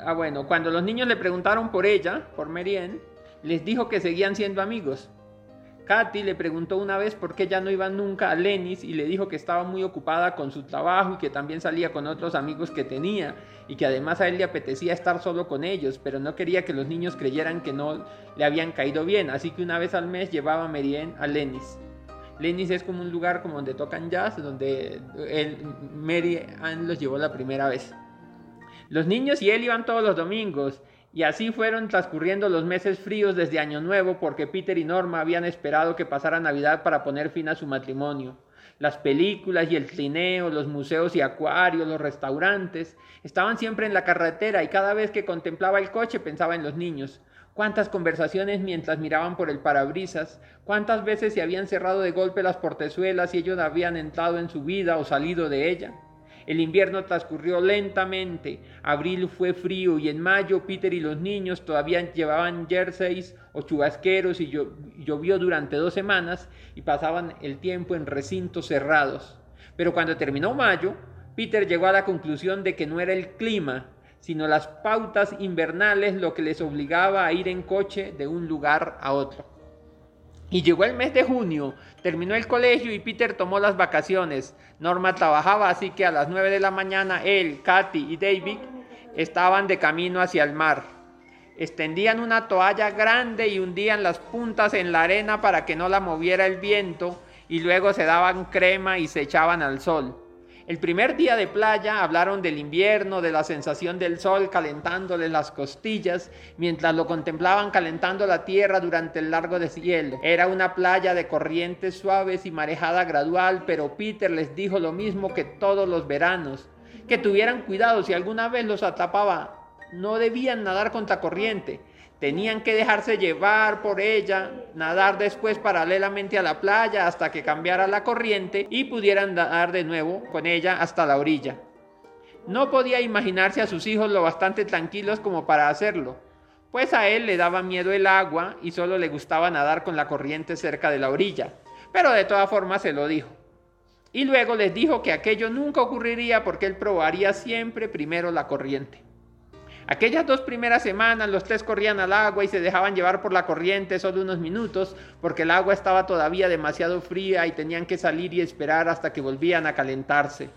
ah bueno, cuando los niños le preguntaron por ella, por Merien, les dijo que seguían siendo amigos Katy le preguntó una vez por qué ya no iba nunca a Lenis y le dijo que estaba muy ocupada con su trabajo y que también salía con otros amigos que tenía y que además a él le apetecía estar solo con ellos, pero no quería que los niños creyeran que no le habían caído bien, así que una vez al mes llevaba a Merien a Lenis. Lenis es como un lugar como donde tocan jazz, donde él, Mary Ann los llevó la primera vez. Los niños y él iban todos los domingos y así fueron transcurriendo los meses fríos desde Año Nuevo porque Peter y Norma habían esperado que pasara Navidad para poner fin a su matrimonio. Las películas y el trineo, los museos y acuarios, los restaurantes, estaban siempre en la carretera y cada vez que contemplaba el coche pensaba en los niños. Cuántas conversaciones mientras miraban por el parabrisas, cuántas veces se habían cerrado de golpe las portezuelas y ellos habían entrado en su vida o salido de ella. El invierno transcurrió lentamente, abril fue frío y en mayo Peter y los niños todavía llevaban jerseys o chubasqueros y llovió durante dos semanas y pasaban el tiempo en recintos cerrados. Pero cuando terminó mayo, Peter llegó a la conclusión de que no era el clima, sino las pautas invernales lo que les obligaba a ir en coche de un lugar a otro. Y llegó el mes de junio, terminó el colegio y Peter tomó las vacaciones. Norma trabajaba, así que a las 9 de la mañana él, Katy y David estaban de camino hacia el mar. Extendían una toalla grande y hundían las puntas en la arena para que no la moviera el viento y luego se daban crema y se echaban al sol. El primer día de playa hablaron del invierno, de la sensación del sol calentándoles las costillas, mientras lo contemplaban calentando la tierra durante el largo deshielo. Era una playa de corrientes suaves y marejada gradual, pero Peter les dijo lo mismo que todos los veranos, que tuvieran cuidado si alguna vez los atrapaba. No debían nadar contra corriente, Tenían que dejarse llevar por ella, nadar después paralelamente a la playa hasta que cambiara la corriente y pudieran nadar de nuevo con ella hasta la orilla. No podía imaginarse a sus hijos lo bastante tranquilos como para hacerlo, pues a él le daba miedo el agua y solo le gustaba nadar con la corriente cerca de la orilla, pero de todas formas se lo dijo. Y luego les dijo que aquello nunca ocurriría porque él probaría siempre primero la corriente. Aquellas dos primeras semanas los tres corrían al agua y se dejaban llevar por la corriente solo unos minutos porque el agua estaba todavía demasiado fría y tenían que salir y esperar hasta que volvían a calentarse.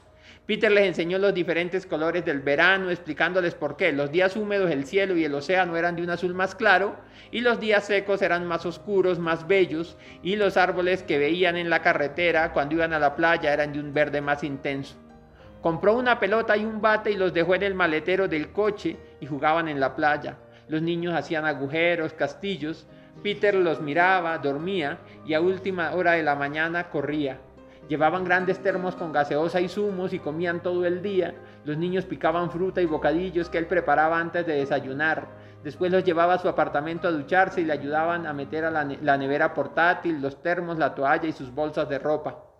Peter les enseñó los diferentes colores del verano, explicándoles por qué. Los días húmedos, el cielo y el océano eran de un azul más claro, y los días secos eran más oscuros, más bellos, y los árboles que veían en la carretera cuando iban a la playa eran de un verde más intenso. Compró una pelota y un bate y los dejó en el maletero del coche y jugaban en la playa. Los niños hacían agujeros, castillos. Peter los miraba, dormía y a última hora de la mañana corría. Llevaban grandes termos con gaseosa y zumos y comían todo el día. Los niños picaban fruta y bocadillos que él preparaba antes de desayunar. Después los llevaba a su apartamento a ducharse y le ayudaban a meter a la, la nevera portátil, los termos, la toalla y sus bolsas de ropa.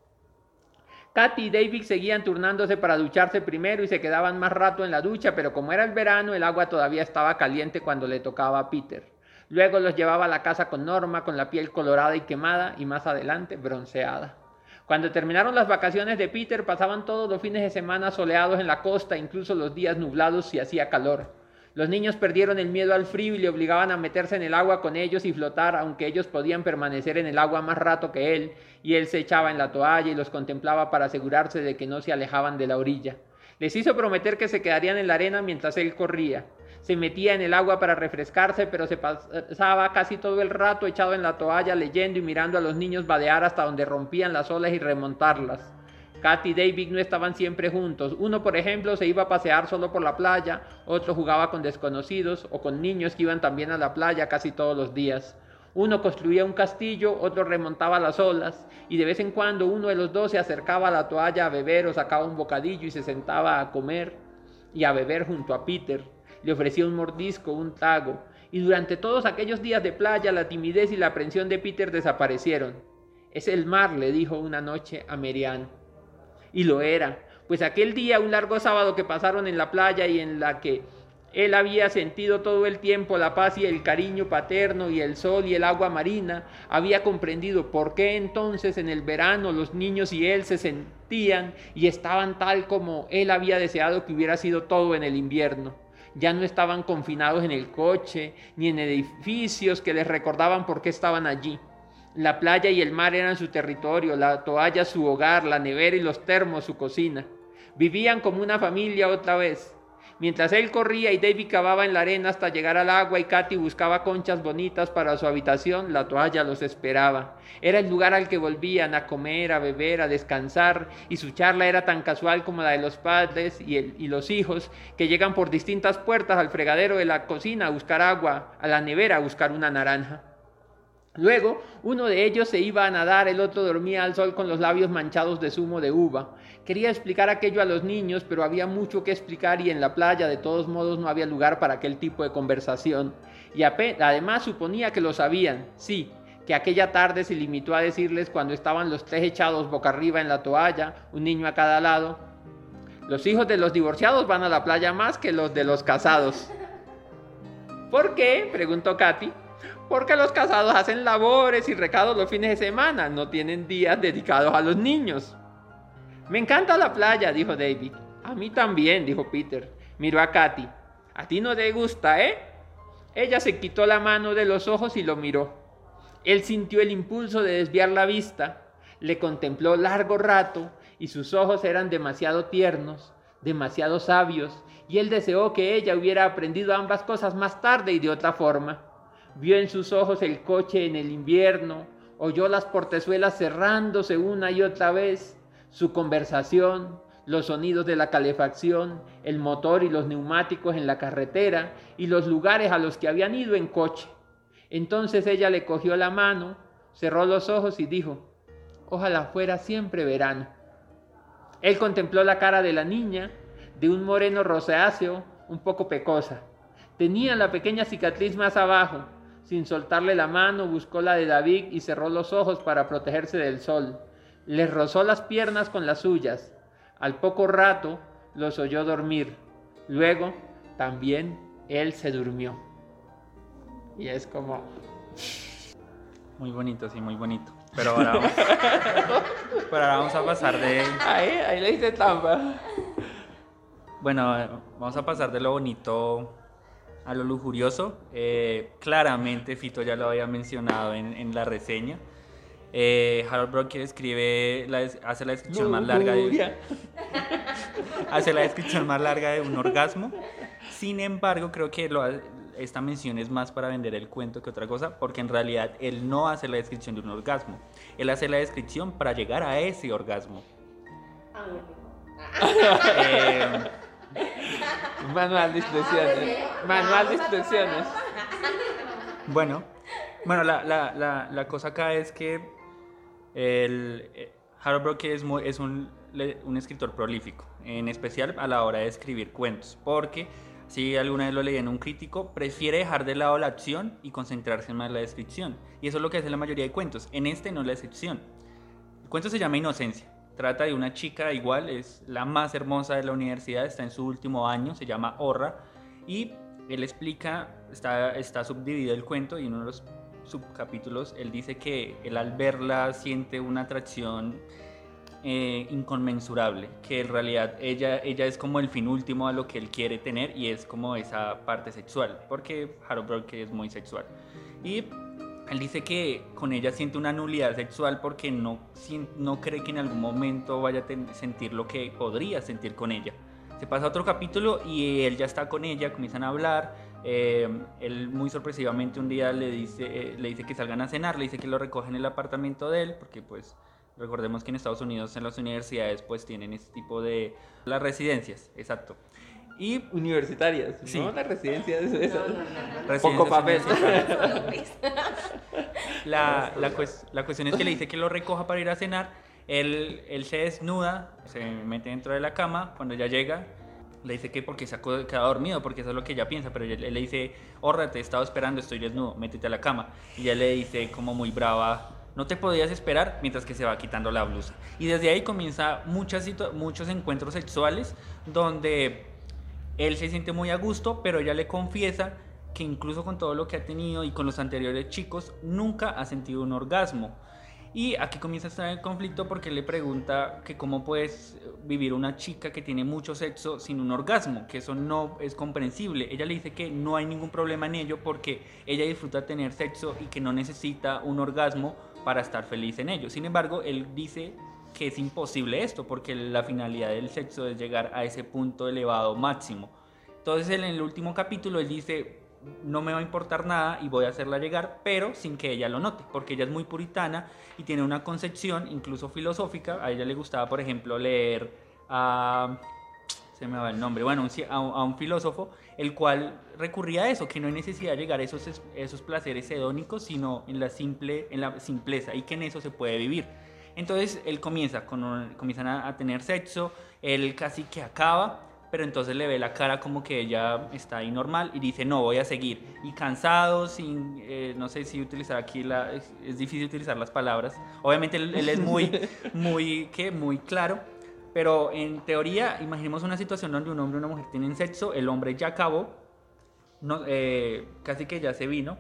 Katy y David seguían turnándose para ducharse primero y se quedaban más rato en la ducha, pero como era el verano, el agua todavía estaba caliente cuando le tocaba a Peter. Luego los llevaba a la casa con Norma, con la piel colorada y quemada, y más adelante bronceada. Cuando terminaron las vacaciones de Peter, pasaban todos los fines de semana soleados en la costa, incluso los días nublados si hacía calor. Los niños perdieron el miedo al frío y le obligaban a meterse en el agua con ellos y flotar, aunque ellos podían permanecer en el agua más rato que él, y él se echaba en la toalla y los contemplaba para asegurarse de que no se alejaban de la orilla. Les hizo prometer que se quedarían en la arena mientras él corría. Se metía en el agua para refrescarse, pero se pasaba casi todo el rato echado en la toalla leyendo y mirando a los niños vadear hasta donde rompían las olas y remontarlas. Kat y David no estaban siempre juntos. Uno, por ejemplo, se iba a pasear solo por la playa, otro jugaba con desconocidos o con niños que iban también a la playa casi todos los días. Uno construía un castillo, otro remontaba las olas, y de vez en cuando uno de los dos se acercaba a la toalla a beber o sacaba un bocadillo y se sentaba a comer y a beber junto a Peter. Le ofrecía un mordisco, un trago, y durante todos aquellos días de playa la timidez y la aprensión de Peter desaparecieron. Es el mar, le dijo una noche a Merian. Y lo era, pues aquel día, un largo sábado que pasaron en la playa y en la que él había sentido todo el tiempo la paz y el cariño paterno y el sol y el agua marina, había comprendido por qué entonces en el verano los niños y él se sentían y estaban tal como él había deseado que hubiera sido todo en el invierno. Ya no estaban confinados en el coche ni en edificios que les recordaban por qué estaban allí. La playa y el mar eran su territorio, la toalla su hogar, la nevera y los termos su cocina. Vivían como una familia otra vez. Mientras él corría y David cavaba en la arena hasta llegar al agua y Katy buscaba conchas bonitas para su habitación, la toalla los esperaba. Era el lugar al que volvían a comer, a beber, a descansar, y su charla era tan casual como la de los padres y, y los hijos que llegan por distintas puertas al fregadero de la cocina a buscar agua, a la nevera a buscar una naranja. Luego, uno de ellos se iba a nadar, el otro dormía al sol con los labios manchados de zumo de uva. Quería explicar aquello a los niños, pero había mucho que explicar y en la playa de todos modos no había lugar para aquel tipo de conversación. Y además suponía que lo sabían, sí, que aquella tarde se limitó a decirles cuando estaban los tres echados boca arriba en la toalla, un niño a cada lado. Los hijos de los divorciados van a la playa más que los de los casados. ¿Por qué? preguntó Katy. Porque los casados hacen labores y recados los fines de semana, no tienen días dedicados a los niños. Me encanta la playa, dijo David. A mí también, dijo Peter. Miró a Katy. A ti no te gusta, ¿eh? Ella se quitó la mano de los ojos y lo miró. Él sintió el impulso de desviar la vista, le contempló largo rato y sus ojos eran demasiado tiernos, demasiado sabios, y él deseó que ella hubiera aprendido ambas cosas más tarde y de otra forma. Vio en sus ojos el coche en el invierno, oyó las portezuelas cerrándose una y otra vez, su conversación, los sonidos de la calefacción, el motor y los neumáticos en la carretera y los lugares a los que habían ido en coche. Entonces ella le cogió la mano, cerró los ojos y dijo, ojalá fuera siempre verano. Él contempló la cara de la niña, de un moreno rosáceo, un poco pecosa. Tenía la pequeña cicatriz más abajo. Sin soltarle la mano, buscó la de David y cerró los ojos para protegerse del sol. Les rozó las piernas con las suyas. Al poco rato los oyó dormir. Luego también él se durmió. Y es como... Muy bonito, sí, muy bonito. Pero ahora vamos, pero ahora vamos a pasar de... Ahí, ahí le hice trampa. Bueno, vamos a pasar de lo bonito a lo lujurioso. Eh, claramente, Fito ya lo había mencionado en, en la reseña. Eh, Harold Brocker escribe, la hace la descripción más larga de, hace la descripción más larga de un orgasmo. Sin embargo, creo que lo esta mención es más para vender el cuento que otra cosa, porque en realidad él no hace la descripción de un orgasmo. Él hace la descripción para llegar a ese orgasmo. A mi ritmo. Eh, Manual de instrucciones. Manual de instrucciones. Bueno, bueno la, la, la, la cosa acá es que el, eh, Harold Brook es, muy- es un, le- un escritor prolífico, en especial a la hora de escribir cuentos, porque si alguna vez lo leí en un crítico, prefiere dejar de lado la acción y concentrarse más en la descripción. Y eso es lo que hace la mayoría de cuentos. En este no es la excepción. El cuento se llama Inocencia. Trata de una chica igual, es la más hermosa de la universidad, está en su último año, se llama Orra, y él explica, está, está subdividido el cuento y en uno de los subcapítulos él dice que él al verla siente una atracción eh, inconmensurable, que en realidad ella, ella es como el fin último a lo que él quiere tener y es como esa parte sexual, porque Harold Brook es muy sexual. Y él dice que con ella siente una nulidad sexual porque no, no cree que en algún momento vaya a sentir lo que podría sentir con ella. Se pasa a otro capítulo y él ya está con ella, comienzan a hablar. eh, él muy sorpresivamente un día le dice, eh, le dice que salgan a cenar, le dice que lo recoge en el apartamento de él, porque pues recordemos que en Estados Unidos en las universidades pues tienen este tipo de... las residencias, exacto. Y Universitarias. Sí. No, la residencia es eso. No, no, no, no. residencias Poco papel. La, la, cues- la cuestión es que le dice que lo recoja para ir a cenar. Él, él se desnuda, se mete dentro de la cama. Cuando ya llega, le dice que porque se ha quedado dormido, porque eso es lo que ella piensa. Pero él, él le dice, horra, te he estado esperando, estoy desnudo, métete a la cama. Y ella le dice, como muy brava, no te podías esperar, mientras que se va quitando la blusa. Y desde ahí comienza muchas muchos encuentros sexuales donde él se siente muy a gusto, pero ella le confiesa que incluso con todo lo que ha tenido y con los anteriores chicos, nunca ha sentido un orgasmo. Y aquí comienza a estar el conflicto porque le pregunta que cómo puedes vivir una chica que tiene mucho sexo sin un orgasmo, que eso no es comprensible. Ella le dice que no hay ningún problema en ello porque ella disfruta tener sexo y que no necesita un orgasmo para estar feliz en ello. Sin embargo, él dice que es imposible esto, porque la finalidad del sexo es llegar a ese punto elevado máximo. Entonces, en el último capítulo, él dice, no me va a importar nada y voy a hacerla llegar, pero sin que ella lo note, porque ella es muy puritana y tiene una concepción incluso filosófica. A ella le gustaba, por ejemplo, leer a... se me va el nombre, bueno, a, a un filósofo, el cual recurría a eso, que no hay necesidad de llegar a esos, esos placeres hedónicos, sino en la, simple, en la simpleza y que en eso se puede vivir. Entonces él comienza, con, comienzan a, a tener sexo, él casi que acaba, pero entonces le ve la cara como que ella está ahí normal y dice, no, voy a seguir. Y cansado, sin, eh, no sé si utilizar aquí, la, es, es difícil utilizar las palabras. Obviamente él, él es muy, muy, ¿qué? Muy claro, pero en teoría, imaginemos una situación donde un hombre y una mujer tienen sexo, el hombre ya acabó, no, eh, casi que ya se vino,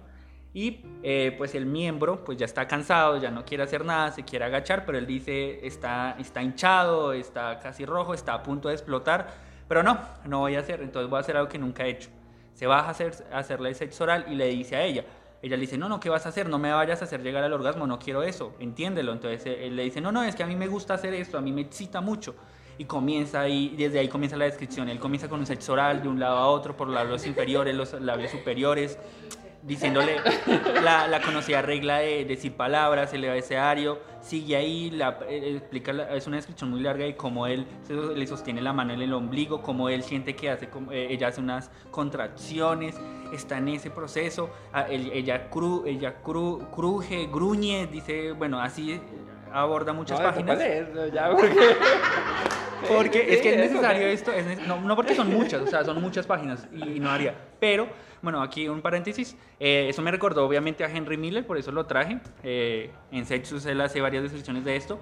y eh, pues el miembro pues ya está cansado, ya no quiere hacer nada, se quiere agachar, pero él dice está, está hinchado, está casi rojo, está a punto de explotar, pero no, no voy a hacer, entonces voy a hacer algo que nunca he hecho. Se va a, hacer, a hacerle sexo oral y le dice a ella, ella le dice, no, no, ¿qué vas a hacer? No me vayas a hacer llegar al orgasmo, no quiero eso, entiéndelo. Entonces él le dice, no, no, es que a mí me gusta hacer esto, a mí me excita mucho. Y comienza ahí, desde ahí comienza la descripción. Él comienza con un sexo oral de un lado a otro, por los labios inferiores, los labios superiores, diciéndole la, la conocida regla de decir palabras, el abecedario, sigue ahí, la, eh, explica, la- es una descripción muy larga de cómo él se- le sostiene la mano en el ombligo, cómo él siente que hace, como- eh, ella hace unas contracciones, está en ese proceso, él- ella, cru, ella cru- cruje, gruñe, dice, bueno, así aborda muchas No, páginas. ya, porque... Porque Sí, es que es eso, necesario esto, es no, no porque son muchas, o sea, son muchas páginas y no haría. Pero, bueno, aquí un paréntesis, eh, eso me recordó obviamente a Henry Miller, por eso lo traje. Eh, en Sexus él hace varias descripciones de esto.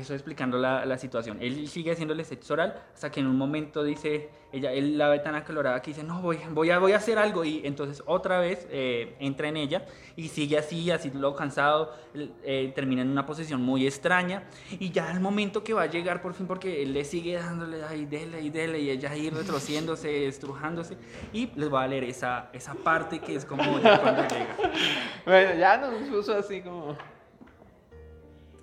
Estoy explicando la, la situación. Él sigue haciéndole sexo oral hasta que en un momento dice, ella, él la ve tan acalorada que dice, no, voy, voy, a, voy a hacer algo. Y entonces otra vez eh, entra en ella y sigue así, así lo cansado, eh, termina en una posición muy extraña. Y ya al momento que va a llegar por fin, porque él le sigue dándole, ahí, dele, y dele, y ella ahí retrociéndose, estrujándose. Y les voy a leer esa, esa parte que es como ya cuando llega. Bueno, ya nos puso así como...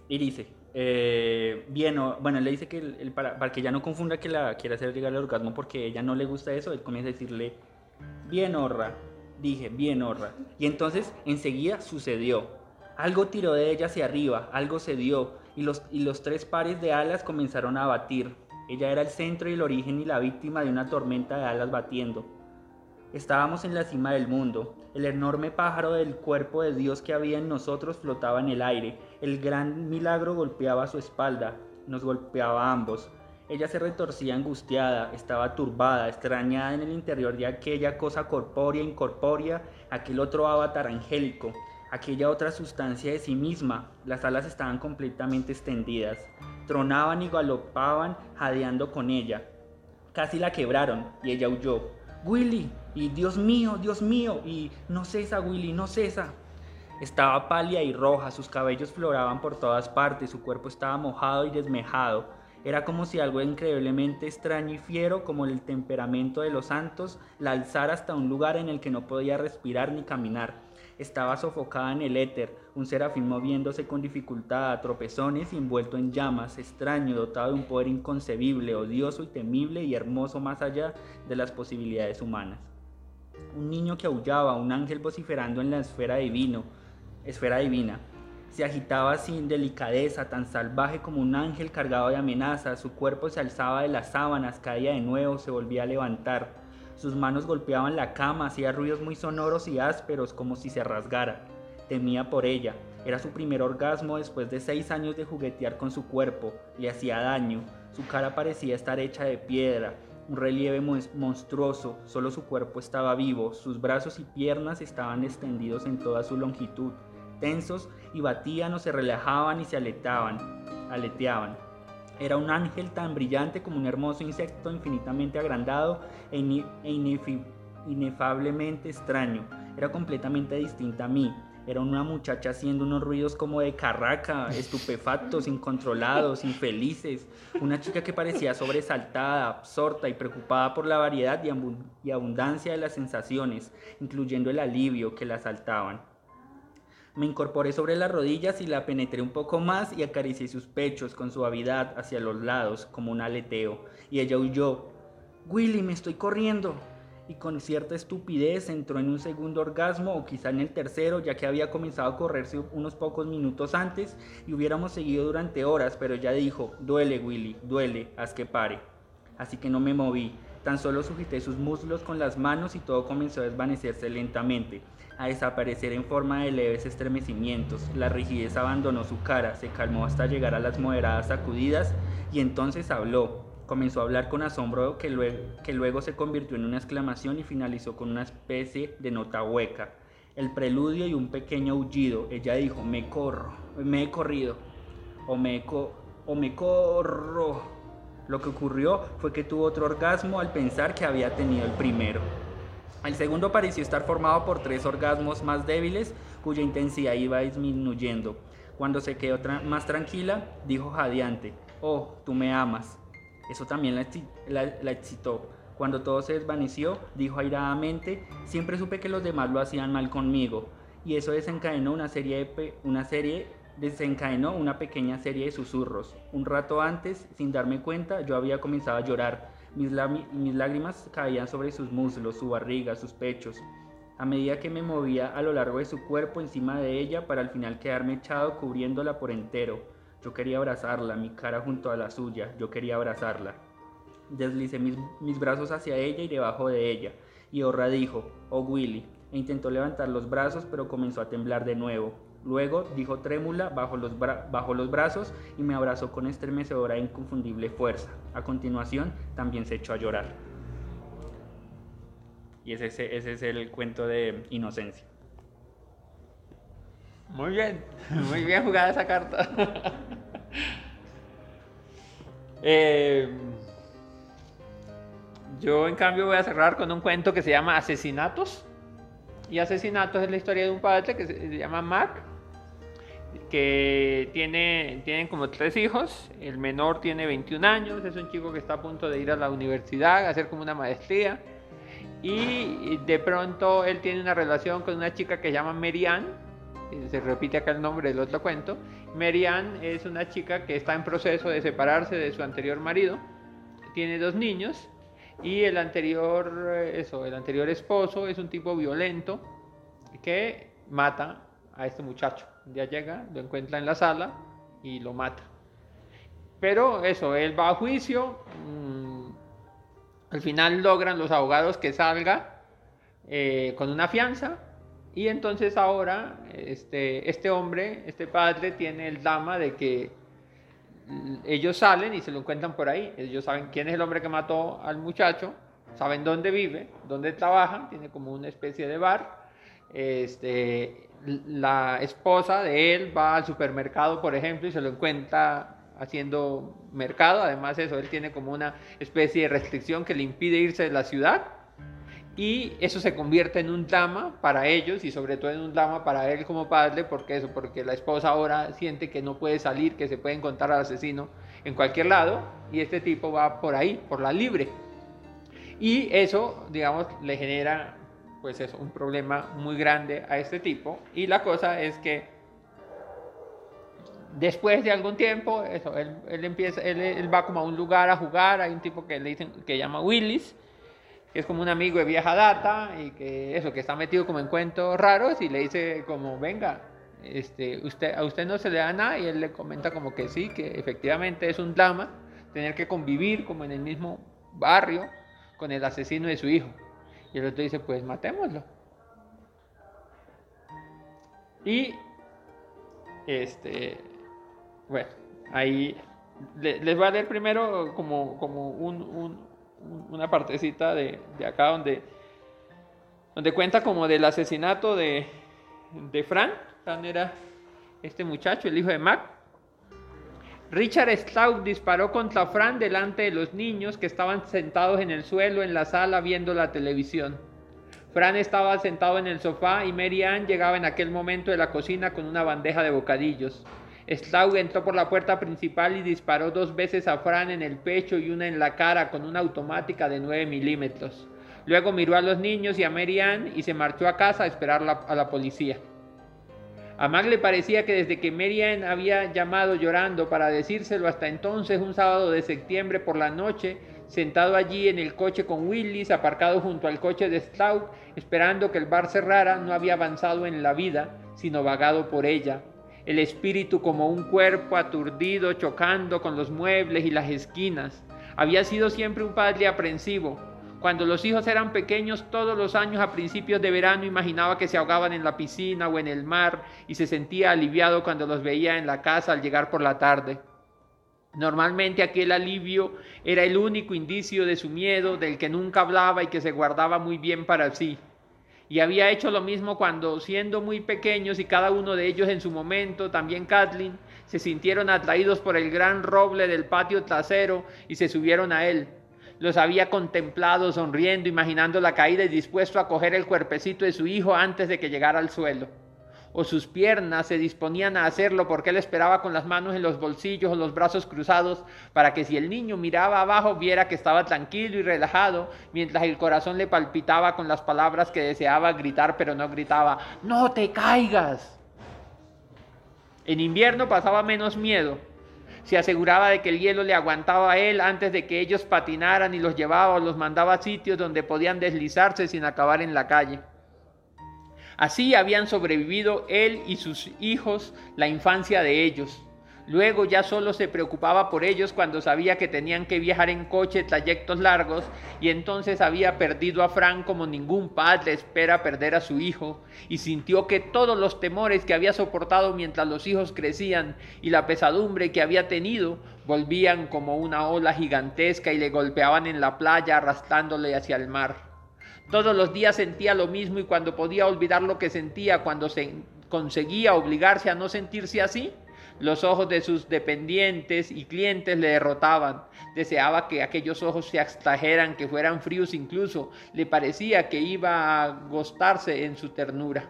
Y dice, eh, bien, bueno, él le dice que el- para, que ella no confunda que la quiere hacer llegar al orgasmo porque ella no le gusta eso, él comienza a decirle, bien horra, dije, bien horra. Y entonces enseguida sucedió. Algo tiró de ella hacia arriba, algo se dio, y los, y los tres pares de alas comenzaron a batir. Ella era el centro y el origen y la víctima de una tormenta de alas batiendo. Estábamos en la cima del mundo. El enorme pájaro del cuerpo de Dios que había en nosotros flotaba en el aire. El gran milagro golpeaba su espalda. Nos golpeaba a ambos. Ella se retorcía angustiada, estaba turbada, extrañada en el interior de aquella cosa corpórea, incorpórea, aquel otro avatar angélico, aquella otra sustancia de sí misma. Las alas estaban completamente extendidas. Tronaban y galopaban, jadeando con ella. Casi la quebraron y ella huyó. Willy, y Dios mío, Dios mío, y no cesa, Willy, no cesa. Estaba pálida y roja, sus cabellos floraban por todas partes, su cuerpo estaba mojado y desmejado. Era como si algo increíblemente extraño y fiero, como el temperamento de los santos, la alzara hasta un lugar en el que no podía respirar ni caminar. Estaba sofocada en el éter, un serafín moviéndose con dificultad a tropezones y envuelto en llamas, extraño, dotado de un poder inconcebible, odioso y temible y hermoso más allá de las posibilidades humanas. Un niño que aullaba, un ángel vociferando en la esfera divino, esfera divina. Se agitaba sin delicadeza, tan salvaje como un ángel cargado de amenazas. Su cuerpo se alzaba de las sábanas, caía de nuevo, se volvía a levantar. Sus manos golpeaban la cama, hacía ruidos muy sonoros y ásperos, como si se rasgara. Temía por ella. Era su primer orgasmo después de seis años de juguetear con su cuerpo. Le hacía daño. Su cara parecía estar hecha de piedra, un relieve mon- monstruoso. Solo su cuerpo estaba vivo. Sus brazos y piernas estaban extendidos en toda su longitud, y batían o se relajaban y se aletaban, aleteaban. Era un ángel tan brillante como un hermoso insecto infinitamente agrandado e, e inefablemente extraño. Era completamente distinta a mí. Era una muchacha haciendo unos ruidos como de carraca, estupefactos, incontrolados, infelices. Una chica que parecía sobresaltada, absorta y preocupada por la variedad y abundancia de las sensaciones, incluyendo el alivio que la asaltaban. Me incorporé sobre las rodillas y la penetré un poco más y acaricié sus pechos con suavidad hacia los lados, como un aleteo, y ella huyó. Willy, me estoy corriendo. Y con cierta estupidez entró en un segundo orgasmo o quizá en el tercero, ya que había comenzado a correrse unos pocos minutos antes y hubiéramos seguido durante horas, pero ella dijo, duele Willy, duele, haz que pare. Así que no me moví, tan solo sujeté sus muslos con las manos y todo comenzó a desvanecerse lentamente a desaparecer en forma de leves estremecimientos. La rigidez abandonó su cara, se calmó hasta llegar a las moderadas sacudidas y entonces habló. Comenzó a hablar con asombro que luego, se convirtió en una exclamación y finalizó con una especie de nota hueca. El preludio y un pequeño aullido. Ella dijo, me corro, me he corrido, o me, o me corro. Lo que ocurrió fue que tuvo otro orgasmo al pensar que había tenido el primero. El segundo pareció estar formado por tres orgasmos más débiles cuya intensidad iba disminuyendo. Cuando se quedó más tranquila, dijo jadeante, oh, tú me amas. Eso también la, excitó. Cuando todo se desvaneció, dijo airadamente, siempre supe que los demás lo hacían mal conmigo. Y eso desencadenó una serie, de una serie desencadenó una pequeña serie de susurros. Un rato antes, sin darme cuenta, yo había comenzado a llorar. Mis, lágrimas caían sobre sus muslos, su barriga, sus pechos, a medida que me movía a lo largo de su cuerpo encima de ella para al final quedarme echado cubriéndola por entero. Yo quería abrazarla, mi cara junto a la suya, yo quería abrazarla. Deslicé mis, brazos hacia ella y debajo de ella, y Orra dijo, oh Willy, e intentó levantar los brazos pero comenzó a temblar de nuevo. Luego dijo trémula bajo los, bajo los brazos y me abrazó con estremecedora e inconfundible fuerza. A continuación también se echó a llorar. Y ese, ese es el cuento de inocencia. Muy bien, muy bien jugada esa carta. Eh, yo en cambio voy a cerrar con un cuento que se llama Asesinatos. Y Asesinatos es la historia de un padre que se llama Mark que tiene, tienen como tres hijos. El menor tiene 21 años, es un chico que está a punto de ir a la universidad, a hacer como una maestría. Y de pronto él tiene una relación con una chica que se llama Merian, se repite acá el nombre del otro cuento. Merian es una chica que está en proceso de separarse de su anterior marido, tiene dos niños y el anterior, eso, el anterior esposo es un tipo violento que mata a este muchacho. Un día llega, lo encuentra en la sala y lo mata. Pero eso, él va a juicio. Mm, al final logran los abogados que salga eh, con una fianza. Y entonces ahora este, este hombre, este padre, tiene el drama de que ellos salen y se lo encuentran por ahí. Ellos saben quién es el hombre que mató al muchacho, saben dónde vive, dónde trabaja, tiene como una especie de bar. Este, la esposa de él va al supermercado, por ejemplo, y se lo encuentra haciendo mercado. Además, eso, él tiene como una especie de restricción que le impide irse de la ciudad. Y eso se convierte en un drama para ellos y sobre todo en un drama para él como padre, porque eso, porque la esposa ahora siente que no puede salir, que se puede encontrar al asesino en cualquier lado y este tipo va por ahí, por la libre. Y eso, digamos, le genera pues es un problema muy grande a este tipo. Y la cosa es que después de algún tiempo, eso, él, empieza, él, va como a un lugar a jugar, hay un tipo que le dicen, que llama Willis, que es como un amigo de vieja data y que eso, que está metido como en cuentos raros y le dice como, venga, este, usted, a usted no se le da nada y él le comenta como que sí, que efectivamente es un drama tener que convivir como en el mismo barrio con el asesino de su hijo. Y el otro dice, pues matémoslo. Y, este, bueno, ahí les voy a leer primero como, como una partecita de, acá donde, donde cuenta como del asesinato de, de Fran. Fran era este muchacho, el hijo de Mac. Richard Stout disparó contra Fran delante de los niños que estaban sentados en el suelo en la sala viendo la televisión. Fran estaba sentado en el sofá y Mary Ann llegaba en aquel momento de la cocina con una bandeja de bocadillos. Stout entró por la puerta principal y disparó dos veces a Fran en el pecho y una en la cara con una automática de 9 milímetros. Luego miró a los niños y a Mary Ann y se marchó a casa a esperar a la policía. A Mac le parecía que desde que Marianne había llamado llorando para decírselo hasta entonces, un sábado de septiembre por la noche, sentado allí en el coche con Willis, aparcado junto al coche de Stout, esperando que el bar cerrara, no había avanzado en la vida, sino vagado por ella. El espíritu como un cuerpo aturdido, chocando con los muebles y las esquinas. Había sido siempre un padre aprensivo, cuando los hijos eran pequeños, todos los años a principios de verano imaginaba que se ahogaban en la piscina o en el mar y se sentía aliviado cuando los veía en la casa al llegar por la tarde. Normalmente aquel alivio era el único indicio de su miedo, del que nunca hablaba y que se guardaba muy bien para sí. Y había hecho lo mismo cuando, siendo muy pequeños y cada uno de ellos en su momento, también Kathleen, se sintieron atraídos por el gran roble del patio trasero y se subieron a él los había contemplado sonriendo, imaginando la caída y dispuesto a coger el cuerpecito de su hijo antes de que llegara al suelo. O sus piernas se disponían a hacerlo porque él esperaba con las manos en los bolsillos o los brazos cruzados para que si el niño miraba abajo viera que estaba tranquilo y relajado, mientras el corazón le palpitaba con las palabras que deseaba gritar pero no gritaba, no te caigas. En invierno pasaba menos miedo, se aseguraba de que el hielo le aguantaba a él antes de que ellos patinaran y los llevaba o los mandaba a sitios donde podían deslizarse sin acabar en la calle. Así habían sobrevivido él y sus hijos la infancia de ellos. Luego ya solo se preocupaba por ellos cuando sabía que tenían que viajar en coche trayectos largos y entonces había perdido a Frank como ningún padre espera perder a su hijo y sintió que todos los temores que había soportado mientras los hijos crecían y la pesadumbre que había tenido volvían como una ola gigantesca y le golpeaban en la playa arrastrándole hacia el mar. Todos los días sentía lo mismo y cuando podía olvidar lo que sentía, cuando se conseguía obligarse a no sentirse así, los ojos de sus dependientes y clientes le derrotaban. Deseaba que aquellos ojos se abstrajeran, que fueran fríos incluso. Le parecía que iba a gostarse en su ternura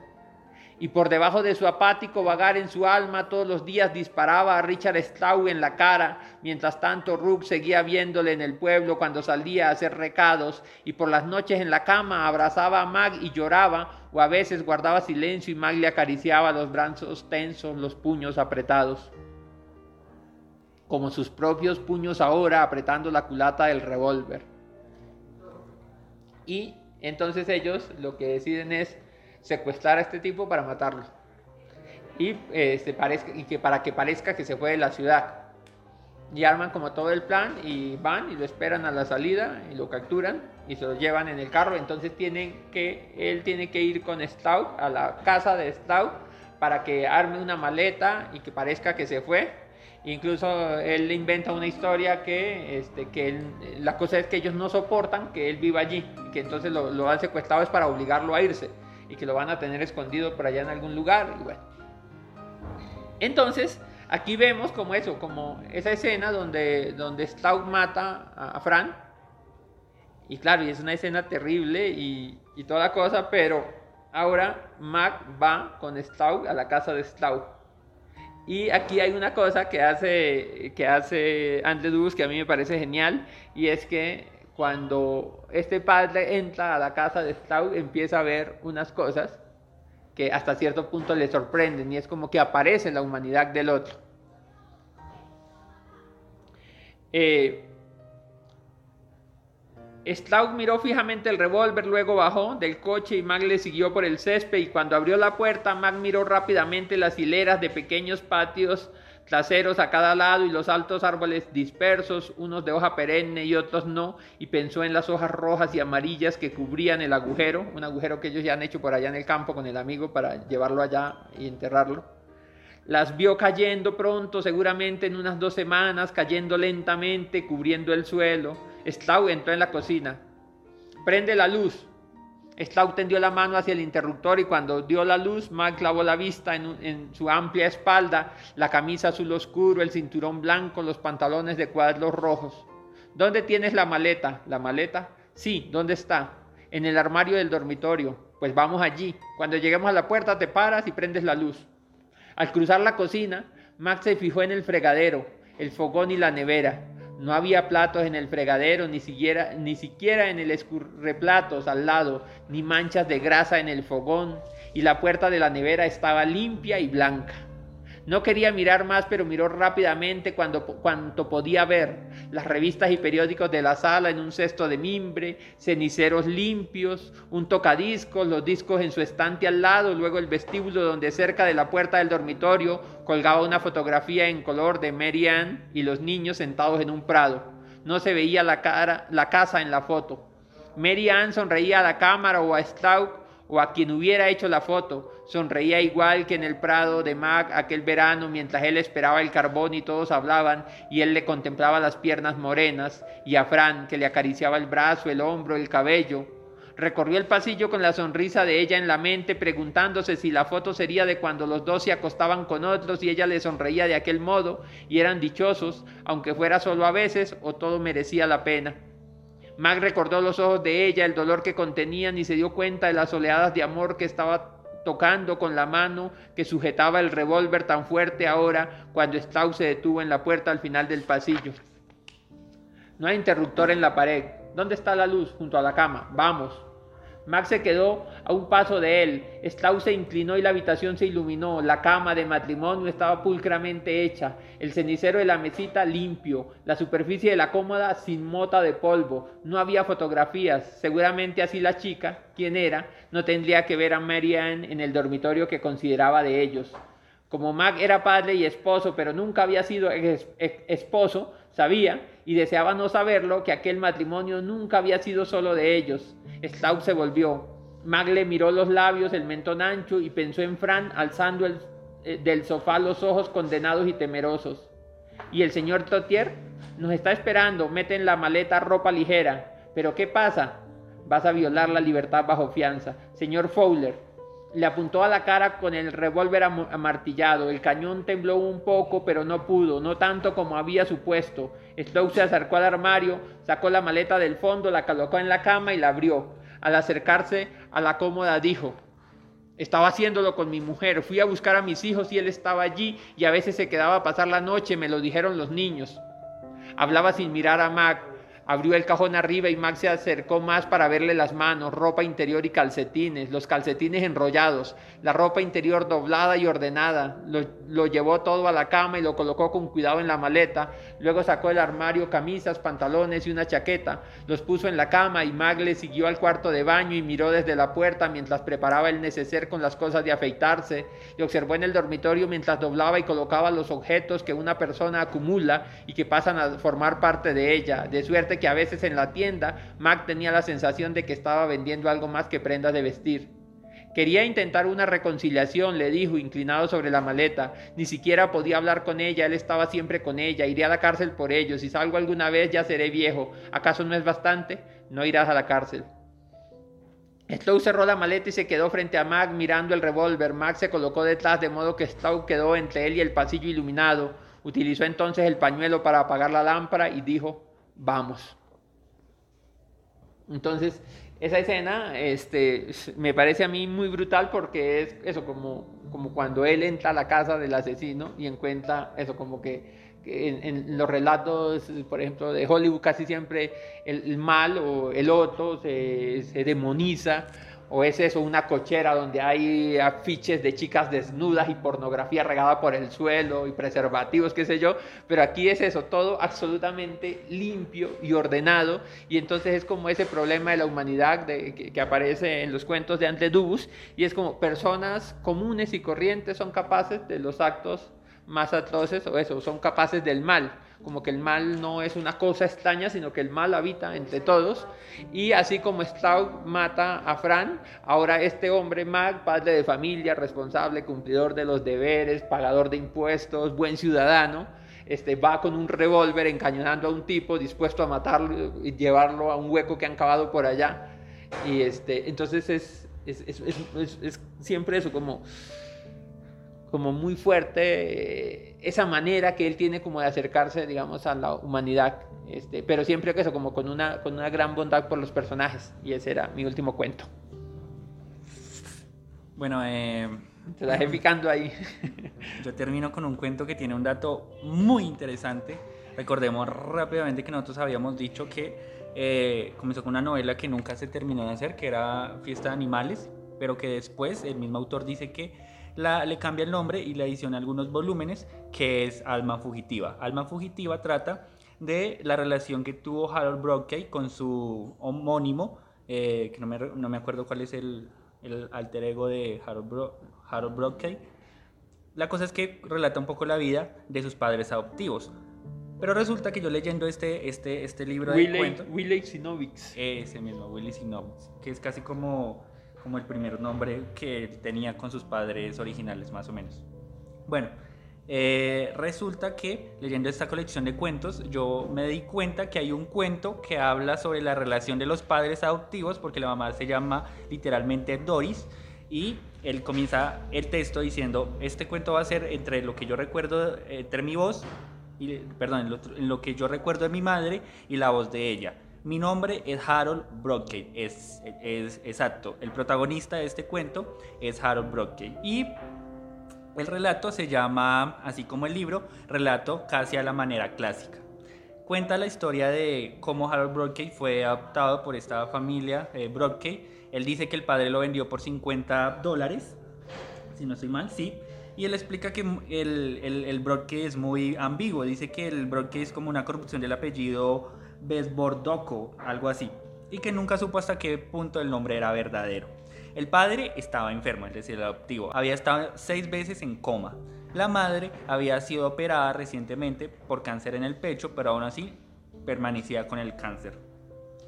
y por debajo de su apático vagar en su alma todos los días disparaba a Richard Straub en la cara, mientras tanto Rook seguía viéndole en el pueblo cuando salía a hacer recados y por las noches en la cama abrazaba a Mag y lloraba o a veces guardaba silencio y Mag le acariciaba los brazos tensos, los puños apretados como sus propios puños ahora apretando la culata del revólver. Y entonces ellos lo que deciden es secuestrar a este tipo para matarlo. Y, este, parezca, y que para que parezca que se fue de la ciudad. Y arman como todo el plan y van y lo esperan a la salida y lo capturan y se lo llevan en el carro. Entonces tienen que, él tiene que ir con Stout a la casa de Stout para que arme una maleta y que parezca que se fue. Incluso él inventa una historia que, este, que la cosa es que ellos no soportan que él viva allí, que entonces lo, lo han secuestrado es para obligarlo a irse y que lo van a tener escondido por allá en algún lugar. Y bueno. Entonces, aquí vemos como eso, como esa escena donde, donde Stout mata a, Fran. Y claro, es una escena terrible y, y toda cosa, pero ahora Mac va con Stout a la casa de Stout. Y aquí hay una cosa que hace, que hace Andrew que a mí me parece genial, y es que cuando este padre entra a la casa de Stout, empieza a ver unas cosas que hasta cierto punto le sorprenden y es como que aparece la humanidad del otro. Eh, Stout miró fijamente el revólver, luego bajó del coche y Mag le siguió por el césped y cuando abrió la puerta Mag miró rápidamente las hileras de pequeños patios traseros a cada lado y los altos árboles dispersos, unos de hoja perenne y otros no, y pensó en las hojas rojas y amarillas que cubrían el agujero, un agujero que ellos ya han hecho por allá en el campo con el amigo para llevarlo allá y enterrarlo. Las vio cayendo pronto, seguramente en unas dos semanas, cayendo lentamente, cubriendo el suelo. Stau entró en la cocina. Prende la luz, Stout tendió la mano hacia el interruptor y cuando dio la luz, Mac clavó la vista en, su amplia espalda, la camisa azul oscuro, el cinturón blanco, los pantalones de cuadros rojos. ¿Dónde tienes la maleta? ¿La maleta? Sí, ¿dónde está? En el armario del dormitorio. Pues vamos allí. Cuando lleguemos a la puerta te paras y prendes la luz. Al cruzar la cocina, Mac se fijó en el fregadero, el fogón y la nevera. No había platos en el fregadero, ni siquiera, ni siquiera en el escurreplatos al lado, ni manchas de grasa en el fogón, y la puerta de la nevera estaba limpia y blanca. No quería mirar más, pero miró rápidamente cuando, cuanto podía ver. Las revistas y periódicos de la sala en un cesto de mimbre, ceniceros limpios, un tocadiscos, los discos en su estante al lado, luego el vestíbulo donde cerca de la puerta del dormitorio colgaba una fotografía en color de Mary Ann y los niños sentados en un prado. No se veía la, cara, la casa en la foto. Mary Ann sonreía a la cámara o a Staub o a quien hubiera hecho la foto. Sonreía igual que en el prado de Mac aquel verano mientras él esperaba el carbón y todos hablaban y él le contemplaba las piernas morenas y a Fran que le acariciaba el brazo, el hombro, el cabello. Recorrió el pasillo con la sonrisa de ella en la mente, preguntándose si la foto sería de cuando los dos se acostaban con otros y ella le sonreía de aquel modo y eran dichosos, aunque fuera solo a veces, o todo merecía la pena. Mac recordó los ojos de ella, el dolor que contenían y se dio cuenta de las oleadas de amor que estaba tocando con la mano que sujetaba el revólver tan fuerte ahora cuando Stau se detuvo en la puerta al final del pasillo. No hay interruptor en la pared. ¿Dónde está la luz? Junto a la cama. Vamos. Max se quedó a un paso de él. Stau se inclinó y la habitación se iluminó. La cama de matrimonio estaba pulcramente hecha, el cenicero de la mesita limpio, la superficie de la cómoda sin mota de polvo. No había fotografías. Seguramente así la chica, quien era, no tendría que ver a Marianne en el dormitorio que consideraba de ellos. Como Mac era padre y esposo, pero nunca había sido esposo, sabía y deseaba no saberlo que aquel matrimonio nunca había sido solo de ellos. Staub se volvió. Mag le miró los labios, el mentón ancho y pensó en Fran alzando eh, del sofá los ojos condenados y temerosos. Y el señor Totier nos está esperando, mete en la maleta ropa ligera. Pero ¿qué pasa? Vas a violar la libertad bajo fianza. Señor Fowler, le apuntó a la cara con el revólver amartillado. El cañón tembló un poco, pero no pudo, no tanto como había supuesto. Stowe se acercó al armario, sacó la maleta del fondo, la colocó en la cama y la abrió. Al acercarse a la cómoda dijo, estaba haciéndolo con mi mujer, fui a buscar a mis hijos y él estaba allí y a veces se quedaba a pasar la noche, me lo dijeron los niños. Hablaba sin mirar a Mac, Abrió el cajón arriba y Max se acercó más para verle las manos, ropa interior y calcetines, los calcetines enrollados, la ropa interior doblada y ordenada. Lo, llevó todo a la cama y lo colocó con cuidado en la maleta. Luego sacó del armario camisas, pantalones y una chaqueta. Los puso en la cama y Mag le siguió al cuarto de baño y miró desde la puerta mientras preparaba el neceser con las cosas de afeitarse. Y observó en el dormitorio mientras doblaba y colocaba los objetos que una persona acumula y que pasan a formar parte de ella, de suerte que a veces en la tienda Mac tenía la sensación de que estaba vendiendo algo más que prendas de vestir. Quería intentar una reconciliación, le dijo, inclinado sobre la maleta. Ni siquiera podía hablar con ella, él estaba siempre con ella. Iré a la cárcel por ello. Si salgo alguna vez ya seré viejo. ¿Acaso no es bastante? No irás a la cárcel. Stowe cerró la maleta y se quedó frente a Mac mirando el revólver. Mac se colocó detrás de modo que Stowe quedó entre él y el pasillo iluminado. Utilizó entonces el pañuelo para apagar la lámpara y dijo, vamos. Entonces, esa escena este, me parece a mí muy brutal porque es eso, como, como cuando él entra a la casa del asesino y encuentra eso, como que, en, los relatos, por ejemplo, de Hollywood casi siempre el, mal o el otro se, se demoniza o es eso, una cochera donde hay afiches de chicas desnudas y pornografía regada por el suelo y preservativos, qué sé yo, pero aquí es eso, todo absolutamente limpio y ordenado, y entonces es como ese problema de la humanidad que, aparece en los cuentos de Ante Dubus, y es como personas comunes y corrientes son capaces de los actos más atroces, o eso, son capaces del mal como que el mal no es una cosa extraña, sino que el mal habita entre todos. Y así como Staub mata a Fran, ahora este hombre Mag, padre de familia, responsable, cumplidor de los deberes, pagador de impuestos, buen ciudadano, este, va con un revólver encañonando a un tipo dispuesto a matarlo y llevarlo a un hueco que han cavado por allá. Y este, entonces es, es, es, es siempre eso, como como muy fuerte eh, esa manera que él tiene como de acercarse, digamos, a la humanidad, este, pero siempre que eso, como con una, con una gran bondad por los personajes, y ese era mi último cuento. Bueno, eh, te dejé picando ahí. Yo termino con un cuento que tiene un dato muy interesante Recordemos rápidamente que nosotros habíamos dicho que eh, comenzó con una novela que nunca se terminó de hacer, que era Fiesta de Animales, pero que después el mismo autor dice que la, le cambia el nombre y le adiciona algunos volúmenes, que es Alma Fugitiva. Alma Fugitiva trata de la relación que tuvo Harold Brockie con su homónimo, eh, que no me, no me, acuerdo cuál es el, el alter ego de Harold, Bro, Harold. La cosa es que relata un poco la vida de sus padres adoptivos. Pero resulta que yo leyendo este, este, este libro Willy, de cuentos... Willy. Ese mismo, Willy Sinovix, que es casi como, como el primer nombre que tenía con sus padres originales, más o menos. Bueno, eh, resulta que leyendo esta colección de cuentos, yo me di cuenta que hay un cuento que habla sobre la relación de los padres adoptivos, porque la mamá se llama literalmente Doris, y él comienza el texto diciendo, este cuento va a ser entre lo que yo recuerdo, entre mi voz, y, perdón, en lo, en lo que yo recuerdo de mi madre y la voz de ella. Mi nombre es Harold Brockgate, es, es, exacto. El protagonista de este cuento es Harold Brockgate. Y el relato se llama, así como el libro, relato casi a la manera clásica. Cuenta la historia de cómo Harold Brockgate fue adoptado por esta familia eh, Brockgate. Él dice que el padre lo vendió por 50 dólares, si no estoy mal, sí. Y él explica que el, el, el es muy ambiguo. Dice que el Brockgate es como una corrupción del apellido Besbordoco, algo así. Y que nunca supo hasta qué punto el nombre era verdadero. El padre estaba enfermo, es decir, el adoptivo. Había estado seis veces en coma. La madre había sido operada recientemente por cáncer en el pecho, pero aún así permanecía con el cáncer.